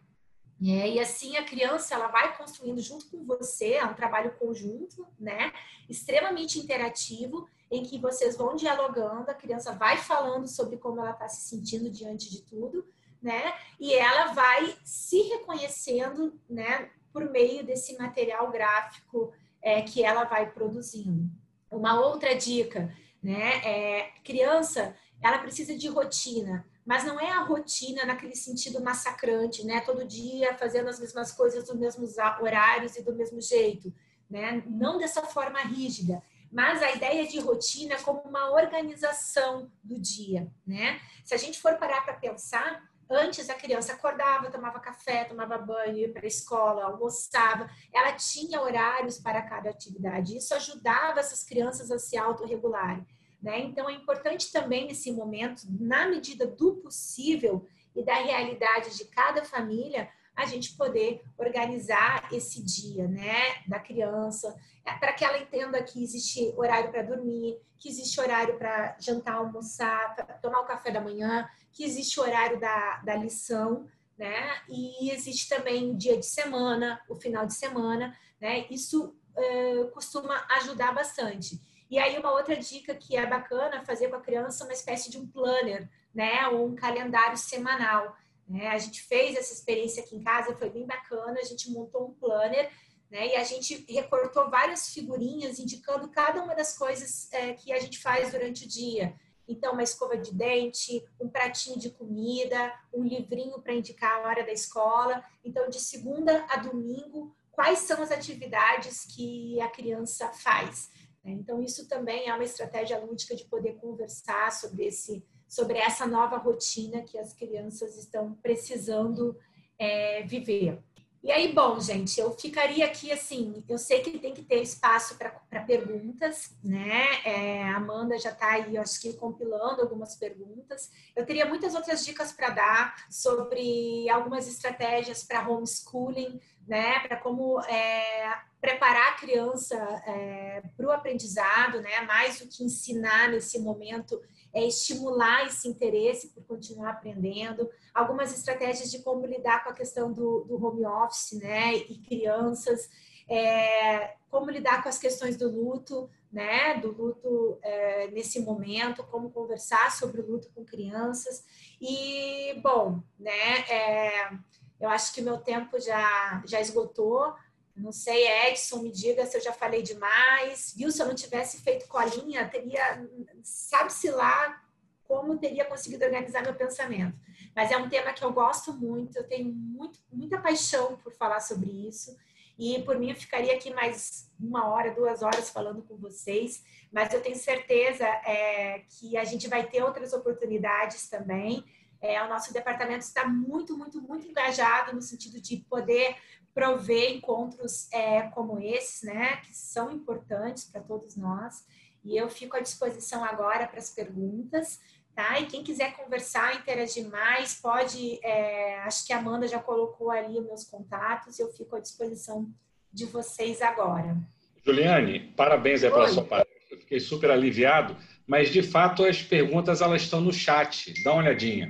É, e assim a criança ela vai construindo junto com você, é um trabalho conjunto, né? Extremamente interativo em que vocês vão dialogando, a criança vai falando sobre como ela está se sentindo diante de tudo, né? E ela vai se reconhecendo, né, por meio desse material gráfico é, que ela vai produzindo. Uma outra dica, né, é criança, ela precisa de rotina, mas não é a rotina naquele sentido massacrante, né? Todo dia fazendo as mesmas coisas dos mesmos horários e do mesmo jeito, né? Não dessa forma rígida mas a ideia de rotina como uma organização do dia, né? Se a gente for parar para pensar, antes a criança acordava, tomava café, tomava banho, ia para a escola, almoçava, ela tinha horários para cada atividade. Isso ajudava essas crianças a se autorregularem. Né? Então, é importante também nesse momento, na medida do possível e da realidade de cada família, a gente poder organizar esse dia, né, da criança, é, para que ela entenda que existe horário para dormir, que existe horário para jantar, almoçar, tomar o café da manhã, que existe horário da, da lição, né, e existe também o dia de semana, o final de semana, né, isso uh, costuma ajudar bastante. E aí uma outra dica que é bacana fazer com a criança uma espécie de um planner, né, ou um calendário semanal. Né? A gente fez essa experiência aqui em casa, foi bem bacana. A gente montou um planner né? e a gente recortou várias figurinhas indicando cada uma das coisas é, que a gente faz durante o dia. Então, uma escova de dente, um pratinho de comida, um livrinho para indicar a hora da escola. Então, de segunda a domingo, quais são as atividades que a criança faz? Né? Então, isso também é uma estratégia lúdica de poder conversar sobre esse sobre essa nova rotina que as crianças estão precisando é, viver. E aí, bom, gente, eu ficaria aqui assim. Eu sei que tem que ter espaço para perguntas, né? É, a Amanda já está aí, acho que, compilando algumas perguntas. Eu teria muitas outras dicas para dar sobre algumas estratégias para homeschooling, né? Para como é, preparar a criança é, para o aprendizado, né? Mais do que ensinar nesse momento, é estimular esse interesse por continuar aprendendo algumas estratégias de como lidar com a questão do, do home office, né, e crianças, é, como lidar com as questões do luto, né, do luto é, nesse momento, como conversar sobre o luto com crianças. E, bom, né, é, eu acho que meu tempo já, já esgotou. Não sei, Edson, me diga se eu já falei demais. Viu? Se eu não tivesse feito colinha, teria, sabe-se lá como teria conseguido organizar meu pensamento. Mas é um tema que eu gosto muito, eu tenho muito, muita paixão por falar sobre isso. E por mim eu ficaria aqui mais uma hora, duas horas falando com vocês, mas eu tenho certeza é, que a gente vai ter outras oportunidades também. É, o nosso departamento está muito, muito, muito engajado no sentido de poder prover encontros é, como esses, né, que são importantes para todos nós. E eu fico à disposição agora para as perguntas. Tá? E quem quiser conversar, interagir mais, pode. É, acho que a Amanda já colocou ali os meus contatos, eu fico à disposição de vocês agora. Juliane, parabéns aí pela sua palestra. Eu fiquei super aliviado, mas de fato as perguntas elas estão no chat. Dá uma olhadinha.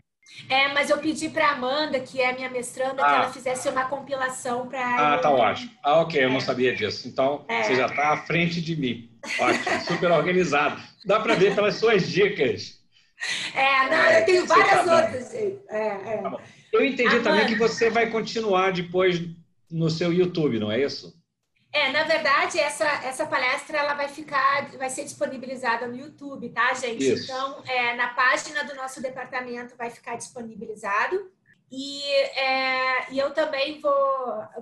É, mas eu pedi para Amanda, que é minha mestranda, ah. que ela fizesse uma compilação para. Ah, tá ótimo. Ah, ok, eu não sabia disso. Então, é. você já está à frente de mim. Ótimo, super organizado. Dá para ver pelas suas dicas. É, não, eu tenho várias tá outras, gente. É, é. Tá eu entendi Amanda, também que você vai continuar depois no seu YouTube, não é isso? É, na verdade, essa, essa palestra ela vai ficar, vai ser disponibilizada no YouTube, tá, gente? Isso. Então, é, na página do nosso departamento vai ficar disponibilizado. E, é, e eu também vou,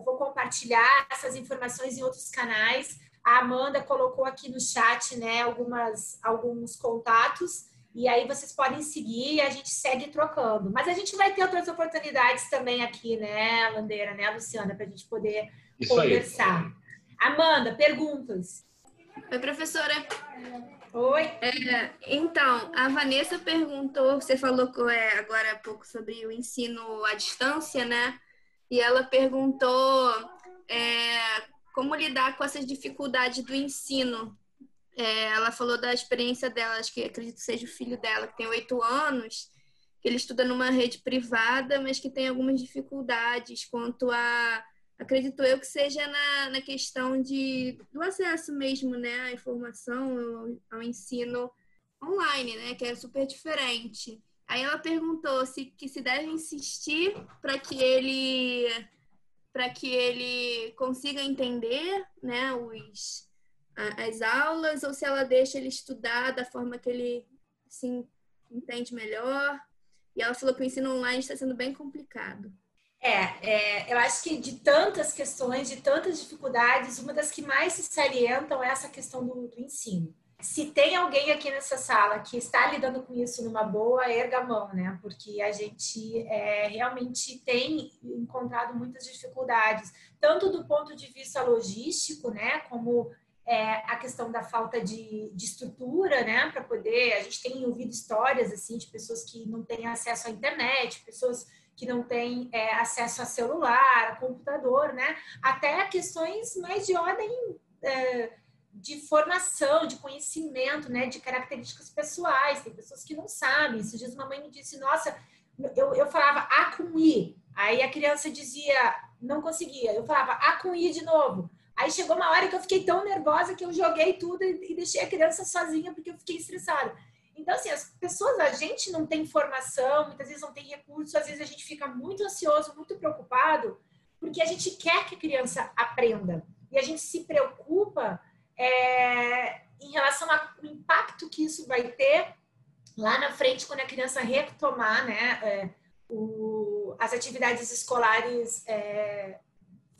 vou compartilhar essas informações em outros canais. A Amanda colocou aqui no chat né, algumas, alguns contatos. E aí vocês podem seguir e a gente segue trocando. Mas a gente vai ter outras oportunidades também aqui, né, Landeira, né, Luciana, para a gente poder Isso conversar. Aí. Amanda, perguntas. Oi, professora. Oi. É, então, a Vanessa perguntou, você falou é, agora há pouco sobre o ensino à distância, né? E ela perguntou é, como lidar com essas dificuldades do ensino é, ela falou da experiência dela, acho que acredito que seja o filho dela, que tem oito anos, que ele estuda numa rede privada, mas que tem algumas dificuldades quanto a. Acredito eu que seja na, na questão de, do acesso mesmo né, à informação, ao, ao ensino online, né, que é super diferente. Aí ela perguntou se que se deve insistir para que ele para que ele consiga entender né, os, as aulas ou se ela deixa ele estudar da forma que ele se entende melhor. E ela falou que o ensino online está sendo bem complicado. É, é, eu acho que de tantas questões, de tantas dificuldades, uma das que mais se salientam é essa questão do, do ensino. Se tem alguém aqui nessa sala que está lidando com isso numa boa, erga a mão, né? Porque a gente é, realmente tem encontrado muitas dificuldades, tanto do ponto de vista logístico, né? Como é, a questão da falta de, de estrutura, né, para poder. A gente tem ouvido histórias assim de pessoas que não têm acesso à internet, pessoas que não têm é, acesso a celular, a computador, né, até questões mais de ordem é, de formação, de conhecimento, né, de características pessoais. Tem pessoas que não sabem. Esses dias uma mãe me disse, nossa, eu, eu falava A com I, aí a criança dizia, não conseguia. Eu falava A com I de novo. Aí chegou uma hora que eu fiquei tão nervosa que eu joguei tudo e deixei a criança sozinha porque eu fiquei estressada. Então, assim, as pessoas, a gente não tem formação, muitas vezes não tem recurso, às vezes a gente fica muito ansioso, muito preocupado, porque a gente quer que a criança aprenda. E a gente se preocupa é, em relação ao impacto que isso vai ter lá na frente, quando a criança retomar né, é, o, as atividades escolares é,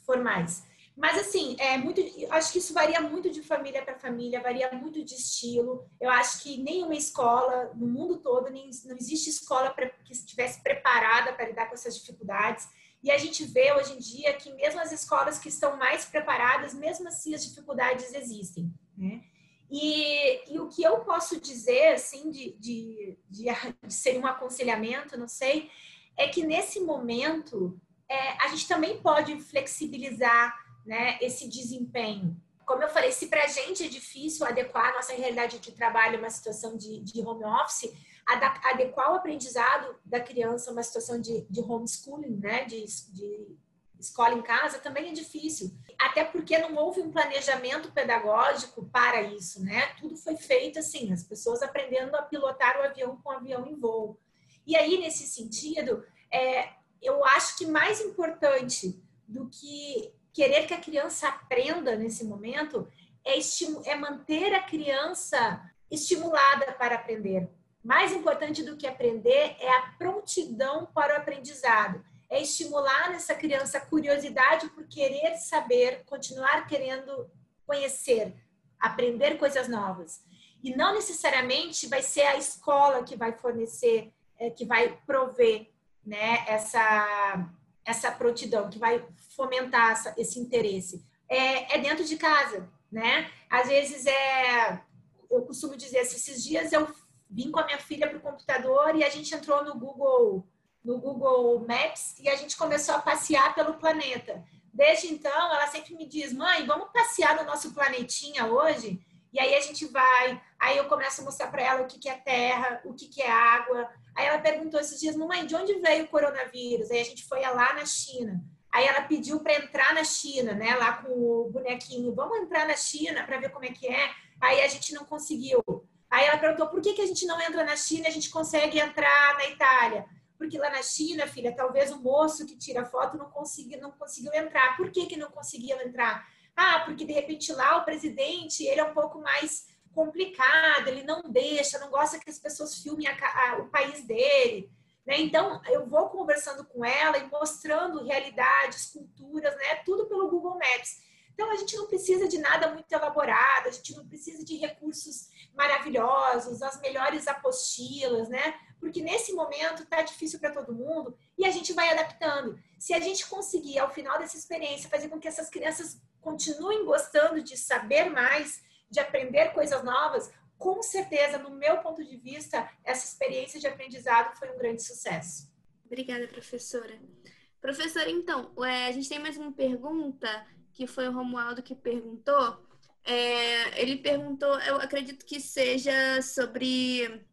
formais. Mas assim, é muito, acho que isso varia muito de família para família, varia muito de estilo. Eu acho que nenhuma escola no mundo todo, nem, não existe escola que estivesse preparada para lidar com essas dificuldades. E a gente vê hoje em dia que mesmo as escolas que estão mais preparadas, mesmo assim as dificuldades existem. Né? E, e, o que eu posso dizer, assim, de, de, de, de, ser um aconselhamento, não sei, é que nesse momento é, a gente também pode flexibilizar né, esse desempenho. Como eu falei, se para a gente é difícil adequar a nossa realidade de trabalho a uma situação de, de home office, adequar o aprendizado da criança a uma situação de, de homeschooling, né, de, de escola em casa, também é difícil. Até porque não houve um planejamento pedagógico para isso, né? Tudo foi feito assim, as pessoas aprendendo a pilotar o avião com o avião em voo. E aí, nesse sentido, é, eu acho que mais importante do que querer que a criança aprenda nesse momento é, é manter a criança estimulada para aprender. Mais importante do que aprender é a prontidão para o aprendizado. É estimular nessa criança a curiosidade por querer saber, continuar querendo conhecer, aprender coisas novas. E não necessariamente vai ser a escola que vai fornecer, é, que vai prover né, essa, essa prontidão, que vai fomentar essa, esse interesse. É, é, dentro de casa, né? Às vezes é, eu costumo dizer, assim, esses dias eu vim com a minha filha para o computador e a gente entrou no Google, no Google Maps e a gente começou a passear pelo planeta. Desde então, ela sempre me diz, mãe, vamos passear no nosso planetinha hoje? E aí a gente vai, aí eu começo a mostrar para ela o que, que é terra, o que, que é água. Aí ela perguntou esses dias, mãe, de onde veio o coronavírus? Aí a gente foi lá na China. Aí ela pediu para entrar na China, né? Lá com o bonequinho, vamos entrar na China para ver como é que é. Aí a gente não conseguiu. Aí ela perguntou por que, que a gente não entra na China a gente consegue entrar na Itália? Porque lá na China, filha, talvez o moço que tira foto não conseguiu, não conseguiu entrar. Por que, que não conseguiu entrar? Ah, porque de repente lá o presidente ele é um pouco mais complicado, ele não deixa, não gosta que as pessoas filmem a, a, o país dele. Né? Então, eu vou conversando com ela e mostrando realidades, culturas, né? tudo pelo Google Maps. Então, a gente não precisa de nada muito elaborado, a gente não precisa de recursos maravilhosos, as melhores apostilas, né? Porque nesse momento está difícil para todo mundo e a gente vai adaptando. Se a gente conseguir, ao final dessa experiência, fazer com que essas crianças continuem gostando de saber mais, de aprender coisas novas, com certeza, no meu ponto de vista, essa experiência de aprendizado foi um grande sucesso. Obrigada, professora. Professora, então, é, a gente tem mais uma pergunta que foi o Romualdo que perguntou. É, ele perguntou, eu acredito que seja sobre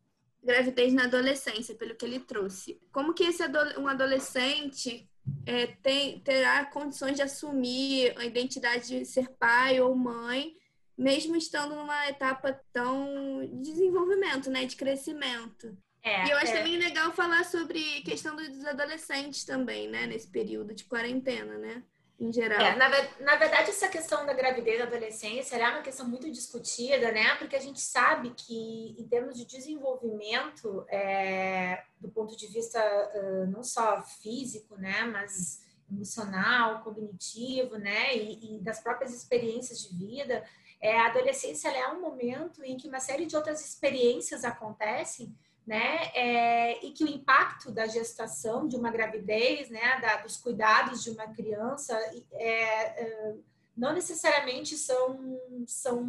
gravidez na adolescência, pelo que ele trouxe. Como que esse um adolescente é, tem, terá condições de assumir a identidade de ser pai ou mãe, mesmo estando numa etapa tão de desenvolvimento, né, de crescimento? É, e eu acho é... também legal falar sobre questão dos adolescentes também, né, nesse período de quarentena, né? em geral. É, na, na, verdade, essa questão da gravidez da adolescência é uma questão muito discutida, né? Porque a gente sabe que, em termos de desenvolvimento, é, do ponto de vista uh, não só físico, né? Mas emocional, cognitivo, né? E, e das próprias experiências de vida, é, a adolescência é um momento em que uma série de outras experiências acontecem né? É, e que o impacto da gestação, de uma gravidez, né, da, dos cuidados de uma criança, é, é, não necessariamente são, são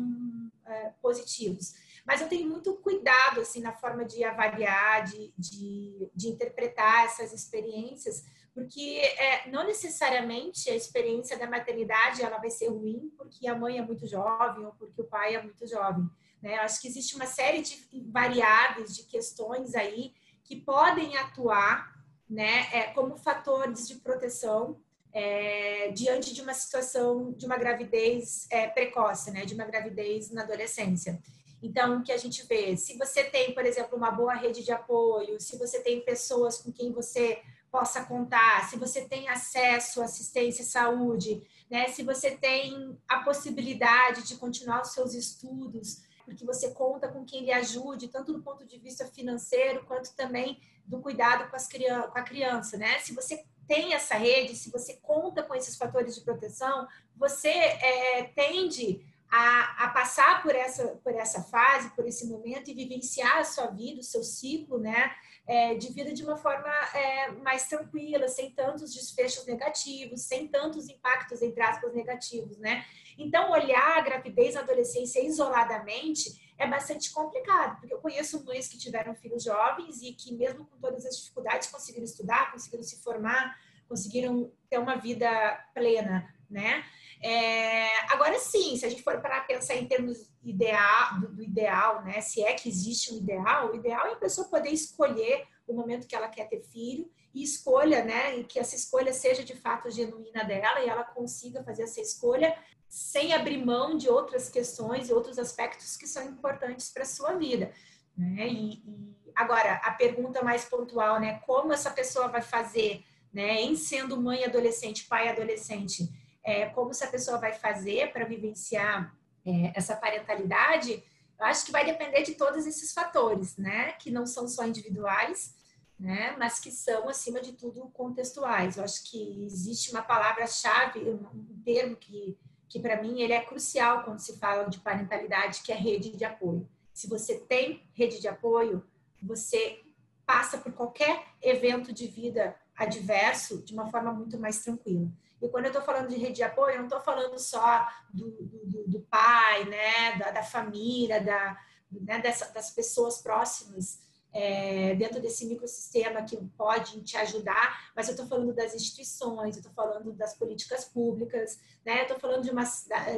é, positivos. Mas eu tenho muito cuidado assim na forma de avaliar, de, de, de interpretar essas experiências, porque é, não necessariamente a experiência da maternidade ela vai ser ruim porque a mãe é muito jovem ou porque o pai é muito jovem. Né? Acho que existe uma série de variáveis, de questões aí que podem atuar né, é, como fatores de proteção é, diante de uma situação de uma gravidez é, precoce, né, de uma gravidez na adolescência. Então, o que a gente vê, se você tem, por exemplo, uma boa rede de apoio, se você tem pessoas com quem você possa contar, se você tem acesso à assistência e saúde, né, se você tem a possibilidade de continuar os seus estudos, porque você conta com quem lhe ajude, tanto do ponto de vista financeiro, quanto também do cuidado com, as, com a criança, né? Se você tem essa rede, se você conta com esses fatores de proteção, você é, tende a, a, passar por essa, por essa fase, por esse momento e vivenciar a sua vida, o seu ciclo, né? É, de vida de uma forma é, mais tranquila, sem tantos desfechos negativos, sem tantos impactos, entre aspas, negativos, né? Então, olhar a gravidez na adolescência isoladamente é bastante complicado, porque eu conheço mães que tiveram filhos jovens e que, mesmo com todas as dificuldades, conseguiram estudar, conseguiram se formar, conseguiram ter uma vida plena, né? É, agora sim, se a gente for para pensar em termos ideal, do, do, ideal, né? Se é que existe um ideal, o ideal é a pessoa poder escolher o momento que ela quer ter filho e escolha, né? E que essa escolha seja de fato genuína dela e ela consiga fazer essa escolha sem abrir mão de outras questões e outros aspectos que são importantes para a sua vida. Né? E, e, agora, a pergunta mais pontual, né? Como essa pessoa vai fazer, né? Em sendo mãe adolescente, pai adolescente, é, como essa pessoa vai fazer para vivenciar é, essa parentalidade, eu acho que vai depender de todos esses fatores, né? Que não são só individuais, né? Mas que são, acima de tudo, contextuais. Eu acho que existe uma palavra-chave, um termo que, que para mim, ele é crucial quando se fala de parentalidade, que é rede de apoio. Se você tem rede de apoio, você passa por qualquer evento de vida adverso de uma forma muito mais tranquila. E quando eu estou falando de rede de apoio, eu não estou falando só do, do, do, pai, né, da, da família, da, né, dessa, das pessoas próximas é, dentro desse microsistema que pode te ajudar, mas eu estou falando das instituições, eu estou falando das políticas públicas, né, eu estou falando de uma,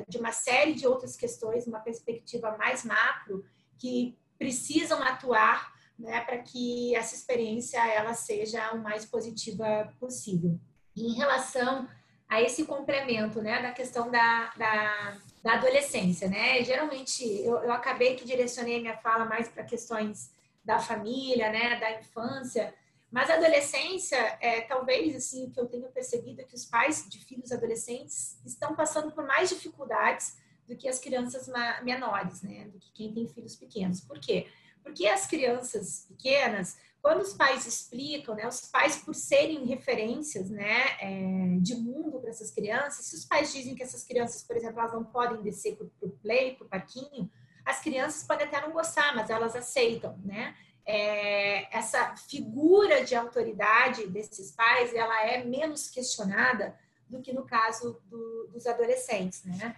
de uma série de outras questões, uma perspectiva mais macro, que precisam atuar né, para que essa experiência ela seja o mais positiva possível. Em relação a esse complemento, né, da questão da, da, da adolescência, né? Geralmente eu, eu acabei que direcionei minha fala mais para questões da família, né, da infância, mas a adolescência, é, talvez assim, o que eu tenho percebido é que os pais de filhos adolescentes estão passando por mais dificuldades do que as crianças menores, né, do que quem tem filhos pequenos. Por quê? Porque as crianças pequenas quando os pais explicam, né, os pais por serem referências, né, é, de mundo para essas crianças, se os pais dizem que essas crianças, por exemplo, elas não podem descer para o play, para o parquinho, as crianças podem até não gostar, mas elas aceitam, né? É, essa figura de autoridade desses pais, ela é menos questionada do que no caso do, dos adolescentes, né?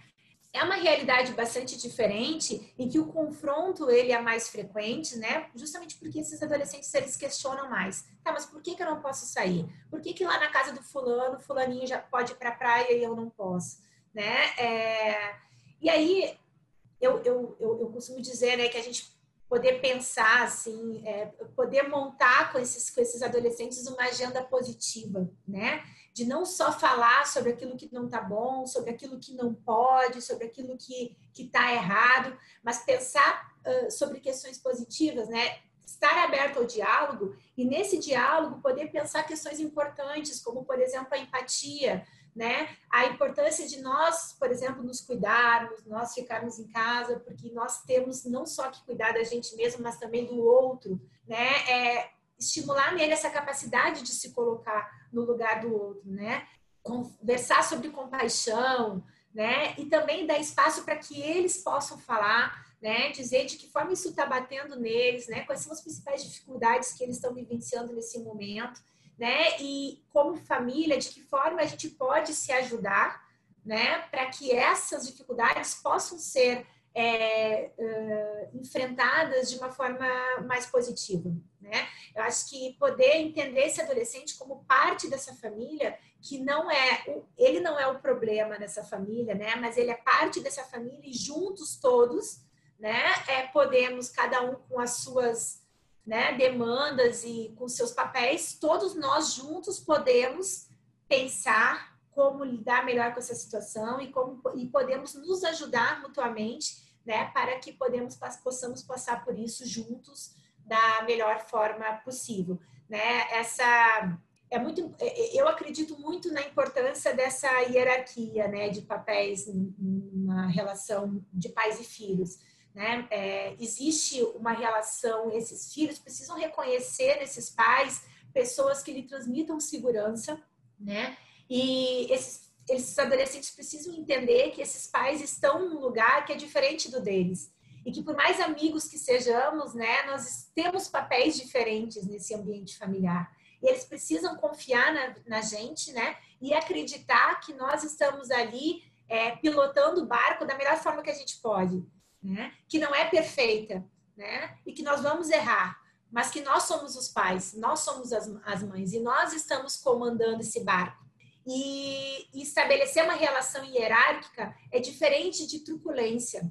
É uma realidade bastante diferente em que o confronto ele é mais frequente, né? Justamente porque esses adolescentes eles questionam mais. Tá, mas por que, que eu não posso sair? Por que, que lá na casa do fulano, fulaninho já pode ir para a praia e eu não posso, né? É... E aí eu, eu, eu, eu, costumo dizer, né, que a gente poder pensar assim, é, poder montar com esses com esses adolescentes uma agenda positiva, né? De não só falar sobre aquilo que não está bom, sobre aquilo que não pode, sobre aquilo que está errado, mas pensar uh, sobre questões positivas, né? Estar aberto ao diálogo e nesse diálogo poder pensar questões importantes, como por exemplo a empatia, né? A importância de nós, por exemplo, nos cuidarmos, nós ficarmos em casa, porque nós temos não só que cuidar da gente mesmo, mas também do outro, né? É, estimular nele essa capacidade de se colocar no lugar do outro, né? Conversar sobre compaixão, né? E também dar espaço para que eles possam falar, né? Dizer de que forma isso está batendo neles, né? Quais são as principais dificuldades que eles estão vivenciando nesse momento, né? E como família, de que forma a gente pode se ajudar, né? Para que essas dificuldades possam ser é, uh, enfrentadas de uma forma mais positiva, né? Eu acho que poder entender esse adolescente como parte dessa família, que não é, ele não é o problema nessa família, né? Mas ele é parte dessa família e juntos todos, né? É, podemos cada um com as suas né, demandas e com seus papéis, todos nós juntos podemos pensar como lidar melhor com essa situação e como e podemos nos ajudar mutuamente né, para que podemos, possamos passar por isso juntos da melhor forma possível, né? Essa é muito, é, é, eu acredito muito na importância dessa hierarquia, né, de papéis na relação de pais e filhos, né? É, existe uma relação, esses filhos precisam reconhecer nesses pais pessoas que lhe transmitam segurança, né? E esses esses adolescentes precisam entender que esses pais estão num lugar que é diferente do deles e que por mais amigos que sejamos, né, nós temos papéis diferentes nesse ambiente familiar. E eles precisam confiar na, na gente, né, e acreditar que nós estamos ali é, pilotando o barco da melhor forma que a gente pode, né, que não é perfeita, né, e que nós vamos errar, mas que nós somos os pais, nós somos as, as mães e nós estamos comandando esse barco. E, estabelecer uma relação hierárquica é diferente de truculência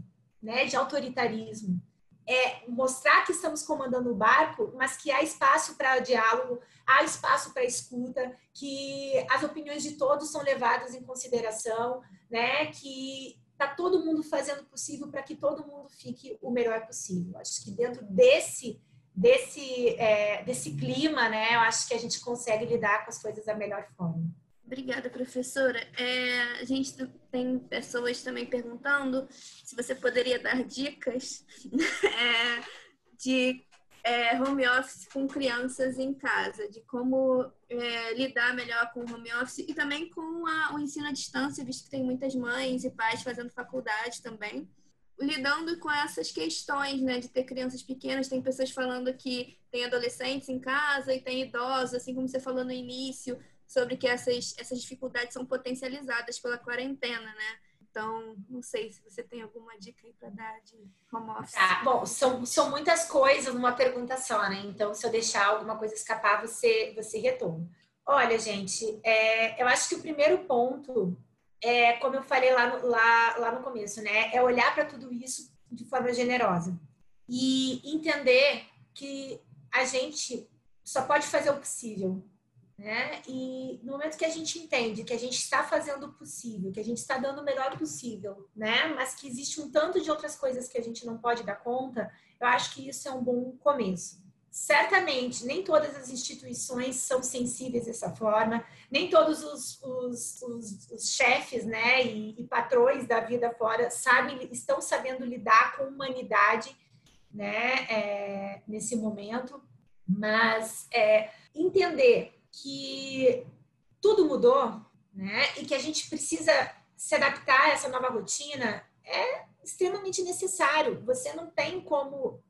né, de autoritarismo. É mostrar que estamos comandando o barco, mas que há espaço para diálogo, há espaço para escuta, que as opiniões de todos são levadas em consideração, né, que está todo mundo fazendo o possível para que todo mundo fique o melhor possível. Acho que dentro desse desse é, desse clima, né, eu acho que a gente consegue lidar com as coisas da melhor forma. Obrigada, professora. É, a gente tem pessoas também perguntando se você poderia dar dicas é, de é, home office com crianças em casa, de como é, lidar melhor com o home office e também com a, o ensino à distância, visto que tem muitas mães e pais fazendo faculdade também. Lidando com essas questões, né, de ter crianças pequenas, tem pessoas falando que tem adolescentes em casa e tem idosos, assim como você falou no início, sobre que essas, essas dificuldades são potencializadas pela quarentena, né? Então, não sei se você tem alguma dica aí para dar de home office. Ah, bom, são, são muitas coisas numa pergunta só, né? Então, se eu deixar alguma coisa escapar, você, você retoma. Olha, gente, é, eu acho que o primeiro ponto é, como eu falei lá no, lá, lá no começo, né? É olhar para tudo isso de forma generosa e entender que a gente só pode fazer o possível. Né? E no momento que a gente entende que a gente está fazendo o possível, que a gente está dando o melhor possível, né? Mas que existe um tanto de outras coisas que a gente não pode dar conta, eu acho que isso é um bom começo. Certamente, nem todas as instituições são sensíveis dessa forma, nem todos os, os, os, os chefes né, e, e, patrões da vida fora sabem, estão sabendo lidar com humanidade né, é, nesse momento, mas é, entender que tudo mudou, né? E que a gente precisa se adaptar a essa nova rotina é extremamente necessário. Você não tem como,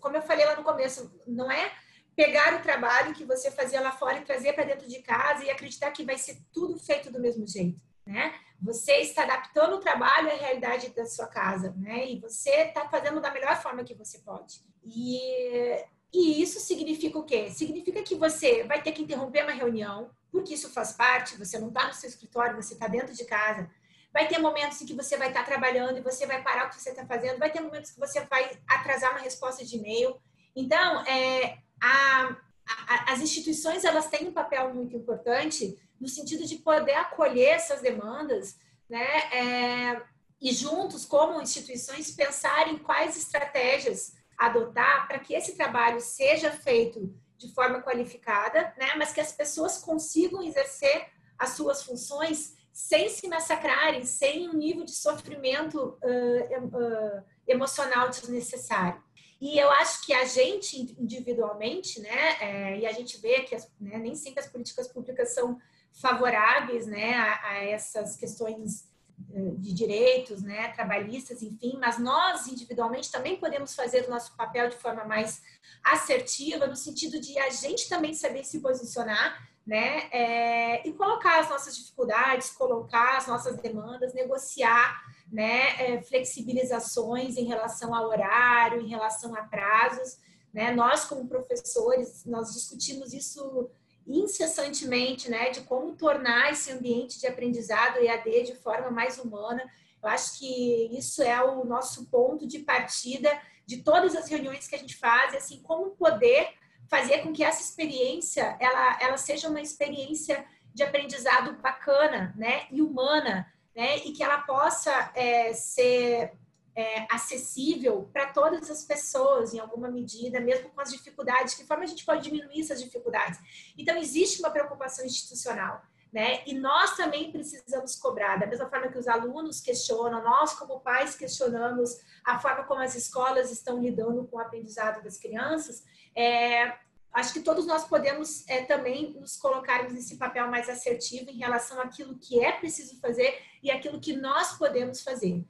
como eu falei lá no começo, não é pegar o trabalho que você fazia lá fora e trazer para dentro de casa e acreditar que vai ser tudo feito do mesmo jeito, né? Você está adaptando o trabalho à realidade da sua casa, né? E você está fazendo da melhor forma que você pode. E e isso significa o quê? Significa que você vai ter que interromper uma reunião, porque isso faz parte, você não está no seu escritório, você está dentro de casa. Vai ter momentos em que você vai estar tá trabalhando e você vai parar o que você está fazendo. Vai ter momentos que você vai atrasar uma resposta de e-mail. Então, é, a, a, as instituições elas têm um papel muito importante no sentido de poder acolher essas demandas, né? É, e juntos, como instituições, pensar em quais estratégias adotar para que esse trabalho seja feito de forma qualificada, né, mas que as pessoas consigam exercer as suas funções sem se massacrarem, sem um nível de sofrimento uh, uh, emocional desnecessário. E eu acho que a gente individualmente, né, é, e a gente vê que as, né, nem sempre as políticas públicas são favoráveis, né, a, a essas questões de direitos, né, trabalhistas, enfim, mas nós individualmente também podemos fazer o nosso papel de forma mais assertiva, no sentido de a gente também saber se posicionar, né, é, e colocar as nossas dificuldades, colocar as nossas demandas, negociar, né, é, flexibilizações em relação ao horário, em relação a prazos, né, nós como professores, nós discutimos isso incessantemente, né, de como tornar esse ambiente de aprendizado EAD de forma mais humana. Eu acho que isso é o nosso ponto de partida de todas as reuniões que a gente faz, assim, como poder fazer com que essa experiência ela, ela seja uma experiência de aprendizado bacana, né, e humana, né, e que ela possa é, ser é, acessível para todas as pessoas, em alguma medida, mesmo com as dificuldades. Que forma a gente pode diminuir essas dificuldades? Então, existe uma preocupação institucional. Né? E nós também precisamos cobrar, da mesma forma que os alunos questionam, nós, como pais, questionamos a forma como as escolas estão lidando com o aprendizado das crianças. É, acho que todos nós podemos é, também nos colocarmos nesse papel mais assertivo em relação àquilo que é preciso fazer e aquilo que nós podemos fazer.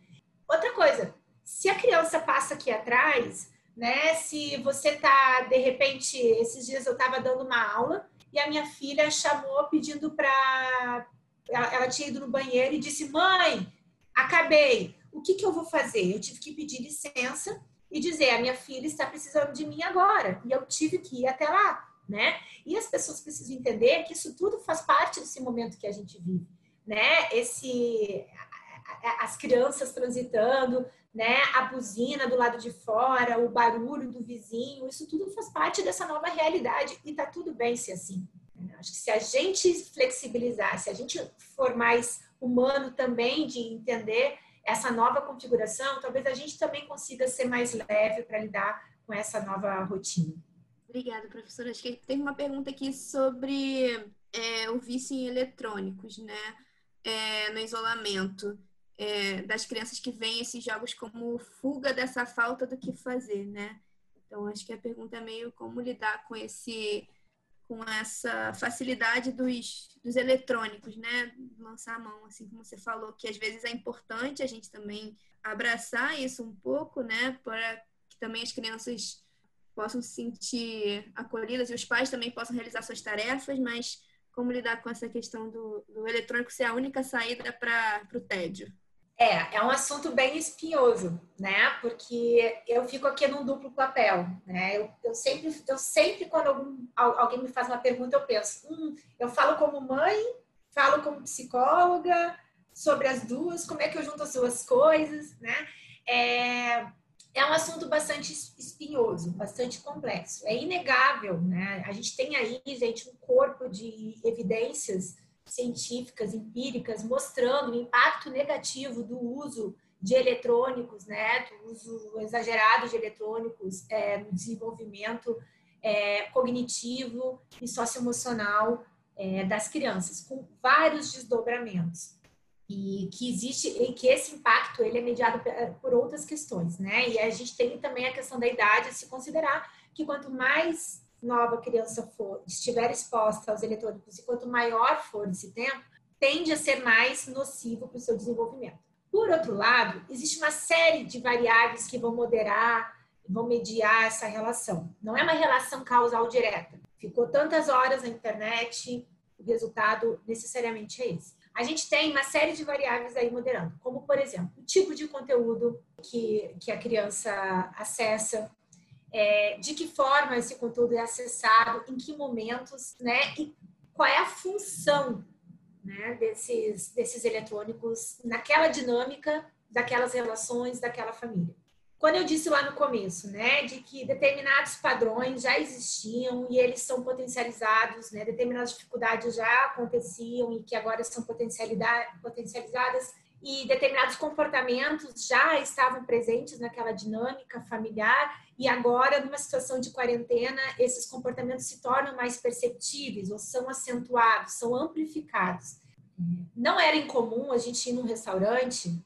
Outra coisa, se a criança passa aqui atrás, né? Se você tá, de repente, esses dias eu estava dando uma aula e a minha filha chamou pedindo para. Ela, ela, tinha ido no banheiro e disse: Mãe, acabei. O que, que eu vou fazer? Eu tive que pedir licença e dizer: A minha filha está precisando de mim agora. E eu tive que ir até lá, né? E as pessoas precisam entender que isso tudo faz parte desse momento que a gente vive, né? Esse as crianças transitando, né, a buzina do lado de fora, o barulho do vizinho, isso tudo faz parte dessa nova realidade e tá tudo bem se assim. Acho que se a gente flexibilizar, se a gente for mais humano também de entender essa nova configuração, talvez a gente também consiga ser mais leve para lidar com essa nova rotina. Obrigada, professora. Acho que tem uma pergunta aqui sobre é, o vício em eletrônicos, né? É, no isolamento é, das crianças que veem esses jogos como fuga dessa falta do que fazer, né? Então acho que a pergunta é meio como lidar com esse com essa facilidade dos, dos eletrônicos, né? Lançar a mão, assim como você falou, que às vezes é importante a gente também abraçar isso um pouco, né? Para que também as crianças possam se sentir acolhidas e os pais também possam realizar suas tarefas, mas como lidar com essa questão do, do eletrônico ser a única saída para o tédio? É, é um assunto bem espinhoso, né? Porque eu fico aqui num duplo papel, né? Eu, eu sempre, eu sempre quando algum, alguém me faz uma pergunta, eu penso, hum, eu falo como mãe, falo como psicóloga sobre as duas, como é que eu junto as duas coisas, né? É, é um assunto bastante espinhoso, bastante complexo. É inegável, né? A gente tem aí, gente, um corpo de evidências científicas, empíricas, mostrando o impacto negativo do uso de eletrônicos, né, do uso exagerado de eletrônicos é, no desenvolvimento é, cognitivo e socioemocional é, das crianças, com vários desdobramentos. E que existe, e que esse impacto ele é mediado por outras questões, né? E a gente tem também a questão da idade, a se considerar que quanto mais nova criança for, estiver exposta aos eletrônicos e quanto maior for esse tempo, tende a ser mais nocivo para o seu desenvolvimento. Por outro lado, existe uma série de variáveis que vão moderar, vão mediar essa relação. Não é uma relação causal direta. Ficou tantas horas na internet, o resultado necessariamente é esse. A gente tem uma série de variáveis aí moderando, como, por exemplo, o tipo de conteúdo que, que a criança acessa, é, de que forma esse conteúdo é acessado, em que momentos, né? E qual é a função né, desses, desses eletrônicos naquela dinâmica daquelas relações, daquela família. Quando eu disse lá no começo, né, de que determinados padrões já existiam e eles são potencializados, né, determinadas dificuldades já aconteciam e que agora são potencializadas e determinados comportamentos já estavam presentes naquela dinâmica familiar e agora numa situação de quarentena esses comportamentos se tornam mais perceptíveis ou são acentuados, são amplificados. Não era incomum a gente ir num restaurante,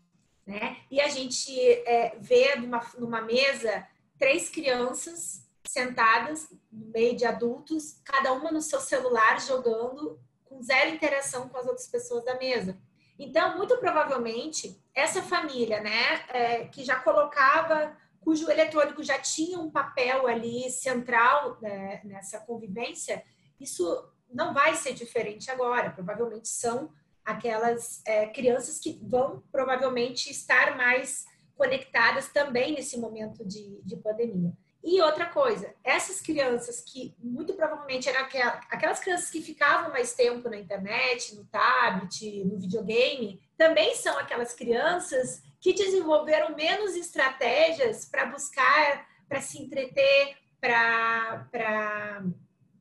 né? E a gente é, ver numa, numa mesa três crianças sentadas no meio de adultos, cada uma no seu celular jogando com zero interação com as outras pessoas da mesa. Então, muito provavelmente, essa família, né, é, que já colocava, cujo eletrônico já tinha um papel ali central né, nessa convivência, isso não vai ser diferente agora. Provavelmente são aquelas é, crianças que vão provavelmente estar mais conectadas também nesse momento de, de pandemia. E outra coisa, essas crianças que muito provavelmente eram aquelas crianças que ficavam mais tempo na internet, no tablet, no videogame, também são aquelas crianças que desenvolveram menos estratégias para buscar, para se entreter, para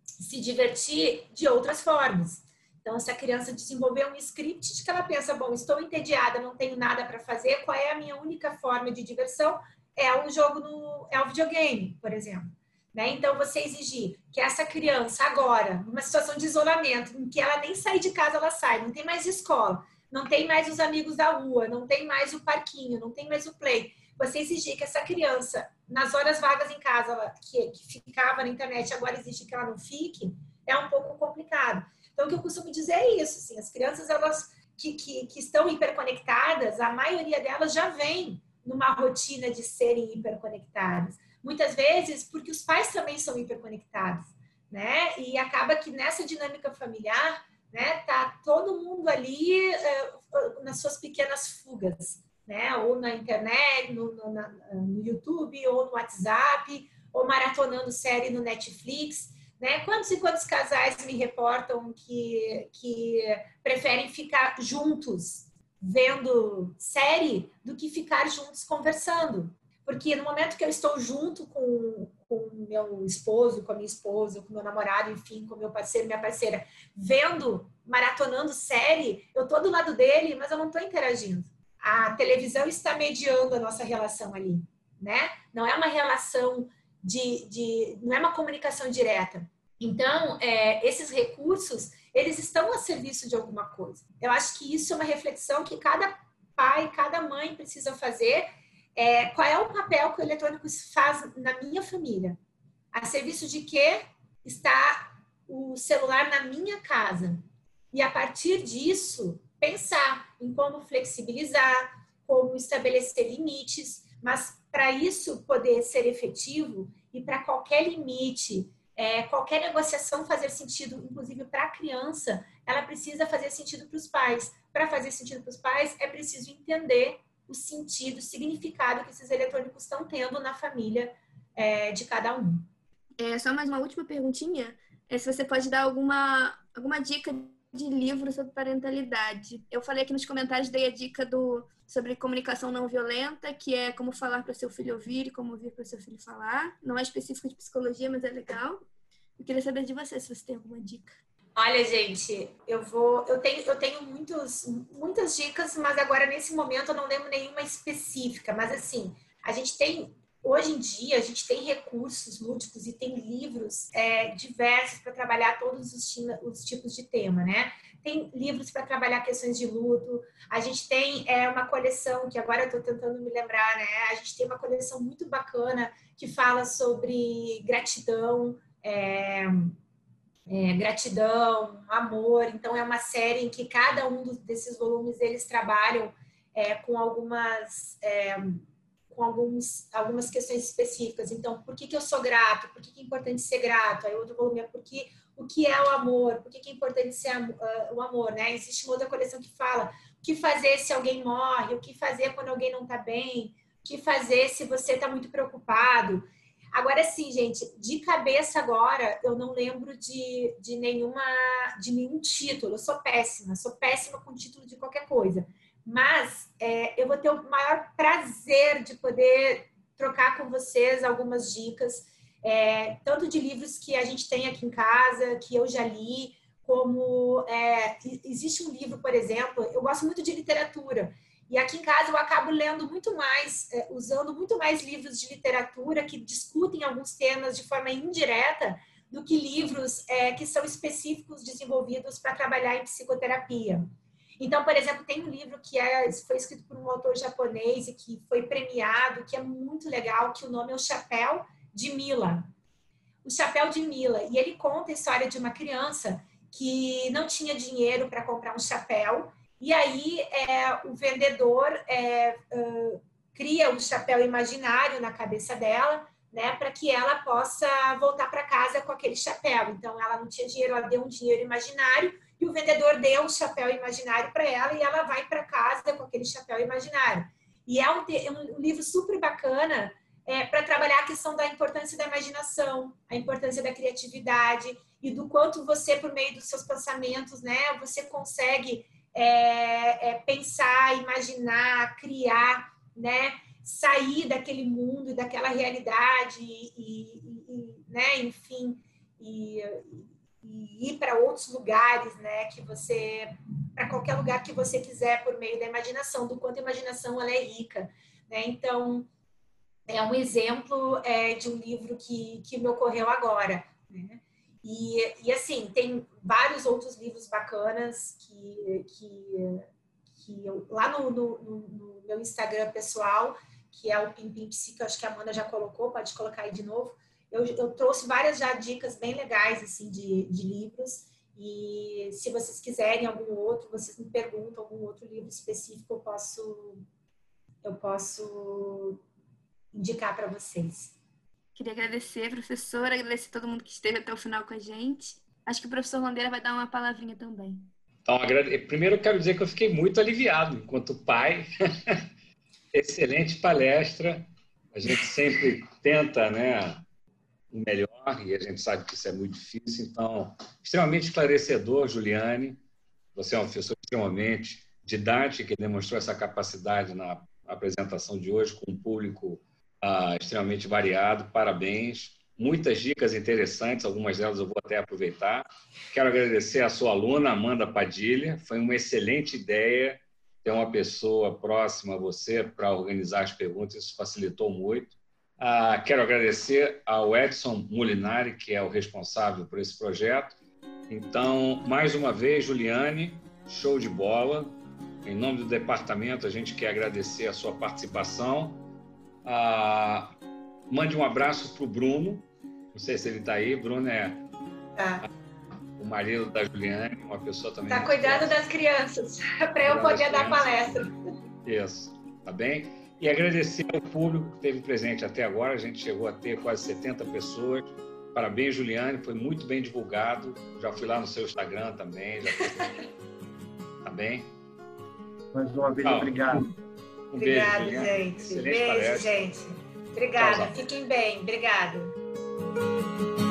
se divertir de outras formas. Então, se a criança desenvolver um script de que ela pensa, bom, estou entediada, não tenho nada para fazer, qual é a minha única forma de diversão? É um jogo no é um videogame, por exemplo. Né? Então, você exigir que essa criança agora, numa situação de isolamento, em que ela nem sair de casa, ela sai, não tem mais escola, não tem mais os amigos da rua, não tem mais o parquinho, não tem mais o play. Você exigir que essa criança nas horas vagas em casa, que, que ficava na internet, agora existe que ela não fique, é um pouco complicado. Então, o que eu costumo dizer é isso, assim, as crianças, elas que, que, que estão hiperconectadas, a maioria delas já vem numa rotina de serem hiperconectadas. Muitas vezes porque os pais também são hiperconectados, né? E acaba que nessa dinâmica familiar, né, tá todo mundo ali uh, nas suas pequenas fugas, né? Ou na internet, no, no, na, no YouTube, ou no WhatsApp, ou maratonando série no Netflix. Né? Quantos e quantos casais me reportam que, que preferem ficar juntos vendo série do que ficar juntos conversando? Porque no momento que eu estou junto com o meu esposo, com a minha esposa, com meu namorado, enfim, com meu parceiro, minha parceira, vendo, maratonando série, eu estou do lado dele, mas eu não estou interagindo. A televisão está mediando a nossa relação ali, né? Não é uma relação de, de não é uma comunicação direta. Então, é, esses recursos, eles estão a serviço de alguma coisa. Eu acho que isso é uma reflexão que cada pai, cada mãe precisa fazer. É, qual é o papel que o eletrônico faz na minha família? A serviço de que está o celular na minha casa? E a partir disso, pensar em como flexibilizar, como estabelecer limites, mas para isso poder ser efetivo, e para qualquer limite, é, qualquer negociação fazer sentido, inclusive para a criança, ela precisa fazer sentido para os pais. Para fazer sentido para os pais, é preciso entender o sentido, o significado que esses eletrônicos estão tendo na família é, de cada um. É, só mais uma última perguntinha. É se você pode dar alguma, alguma dica de livro sobre parentalidade. Eu falei aqui nos comentários, dei a dica do sobre comunicação não violenta, que é como falar para seu filho ouvir e como ouvir para seu filho falar. Não é específico de psicologia, mas é legal. Eu queria saber de você se você tem alguma dica. Olha, gente, eu vou, eu tenho, eu tenho muitos, muitas dicas, mas agora nesse momento eu não lembro nenhuma específica. Mas assim, a gente tem hoje em dia a gente tem recursos lúdicos e tem livros é, diversos para trabalhar todos os, os, tipos de tema, né? Tem livros para trabalhar questões de luto. A gente tem é, uma coleção que agora eu estou tentando me lembrar, né? A gente tem uma coleção muito bacana que fala sobre gratidão. É, é, gratidão, amor. Então é uma série em que cada um desses volumes eles trabalham é, com algumas é, com alguns, algumas questões específicas. Então, por que, que eu sou grato? Por que, que é importante ser grato? Aí outro volume é o que é o amor? Por que, que é importante ser uh, o amor? Né? Existe uma outra coleção que fala o que fazer se alguém morre, o que fazer quando alguém não está bem, o que fazer se você está muito preocupado. Agora sim, gente, de cabeça agora, eu não lembro de, de nenhuma de nenhum título. Eu sou péssima, sou péssima com título de qualquer coisa mas é, eu vou ter o maior prazer de poder trocar com vocês algumas dicas, é, tanto de livros que a gente tem aqui em casa, que eu já li, como é, existe um livro, por exemplo, eu gosto muito de literatura. E aqui em casa eu acabo lendo muito mais, é, usando muito mais livros de literatura que discutem alguns temas de forma indireta do que livros é, que são específicos desenvolvidos para trabalhar em psicoterapia. Então, por exemplo, tem um livro que é, foi escrito por um autor japonês e que foi premiado, que é muito legal, que o nome é O Chapéu de Mila. O Chapéu de Mila. E ele conta a história de uma criança que não tinha dinheiro para comprar um chapéu. E aí é, o vendedor é, uh, cria um chapéu imaginário na cabeça dela, né, para que ela possa voltar para casa com aquele chapéu. Então, ela não tinha dinheiro, ela deu um dinheiro imaginário e o vendedor deu um chapéu imaginário para ela e ela vai para casa com aquele chapéu imaginário. E é um, é um livro super bacana é, para trabalhar a questão da importância da imaginação, a importância da criatividade e do quanto você, por meio dos seus pensamentos, né, você consegue é, é, pensar, imaginar, criar, né, sair daquele mundo, daquela realidade e, e, e né, enfim, e, e ir para outros lugares, né? Que você para qualquer lugar que você quiser por meio da imaginação, do quanto a imaginação ela é rica, né? Então é um exemplo é, de um livro que, que me ocorreu agora, né? E, e assim tem vários outros livros bacanas que, que, que eu, lá no, no, no meu Instagram pessoal que é o Pim Psi, que eu acho que a Amanda já colocou, pode colocar aí de novo. Eu, eu trouxe várias já dicas bem legais assim de, de livros e se vocês quiserem algum outro, vocês me perguntam algum outro livro específico, eu posso eu posso indicar para vocês. Queria agradecer, professora, agradecer todo mundo que esteve até o final com a gente. Acho que o professor Landeira vai dar uma palavrinha também. Então, primeiro eu quero dizer que eu fiquei muito aliviado enquanto pai. Excelente palestra. A gente sempre tenta, né, melhor e a gente sabe que isso é muito difícil. Então, extremamente esclarecedor, Juliane. Você é uma professora extremamente didática que demonstrou essa capacidade na apresentação de hoje com um público ah, extremamente variado. Parabéns. Muitas dicas interessantes, algumas delas eu vou até aproveitar. Quero agradecer a sua aluna, Amanda Padilha. Foi uma excelente ideia ter uma pessoa próxima a você para organizar as perguntas, isso facilitou muito. Ah, quero agradecer ao Edson Molinari, que é o responsável por esse projeto. Então, mais uma vez, Juliane, show de bola. Em nome do departamento, a gente quer agradecer a sua participação. Ah, mande um abraço para o Bruno. Não sei se ele está aí. Bruno é tá. o marido da Juliane, uma pessoa também. Está cuidando das crianças, para eu poder dar palestra. Isso, tá bem? E agradecer ao público que esteve presente até agora. A gente chegou a ter quase 70 pessoas. Parabéns, Juliane, foi muito bem divulgado. Já fui lá no seu Instagram também. Já Tá bem? Mais uma vez, obrigado. Um Obrigado, beijo, gente. Excelente beijo, palestra. gente. Obrigada. Fiquem bem. Obrigado.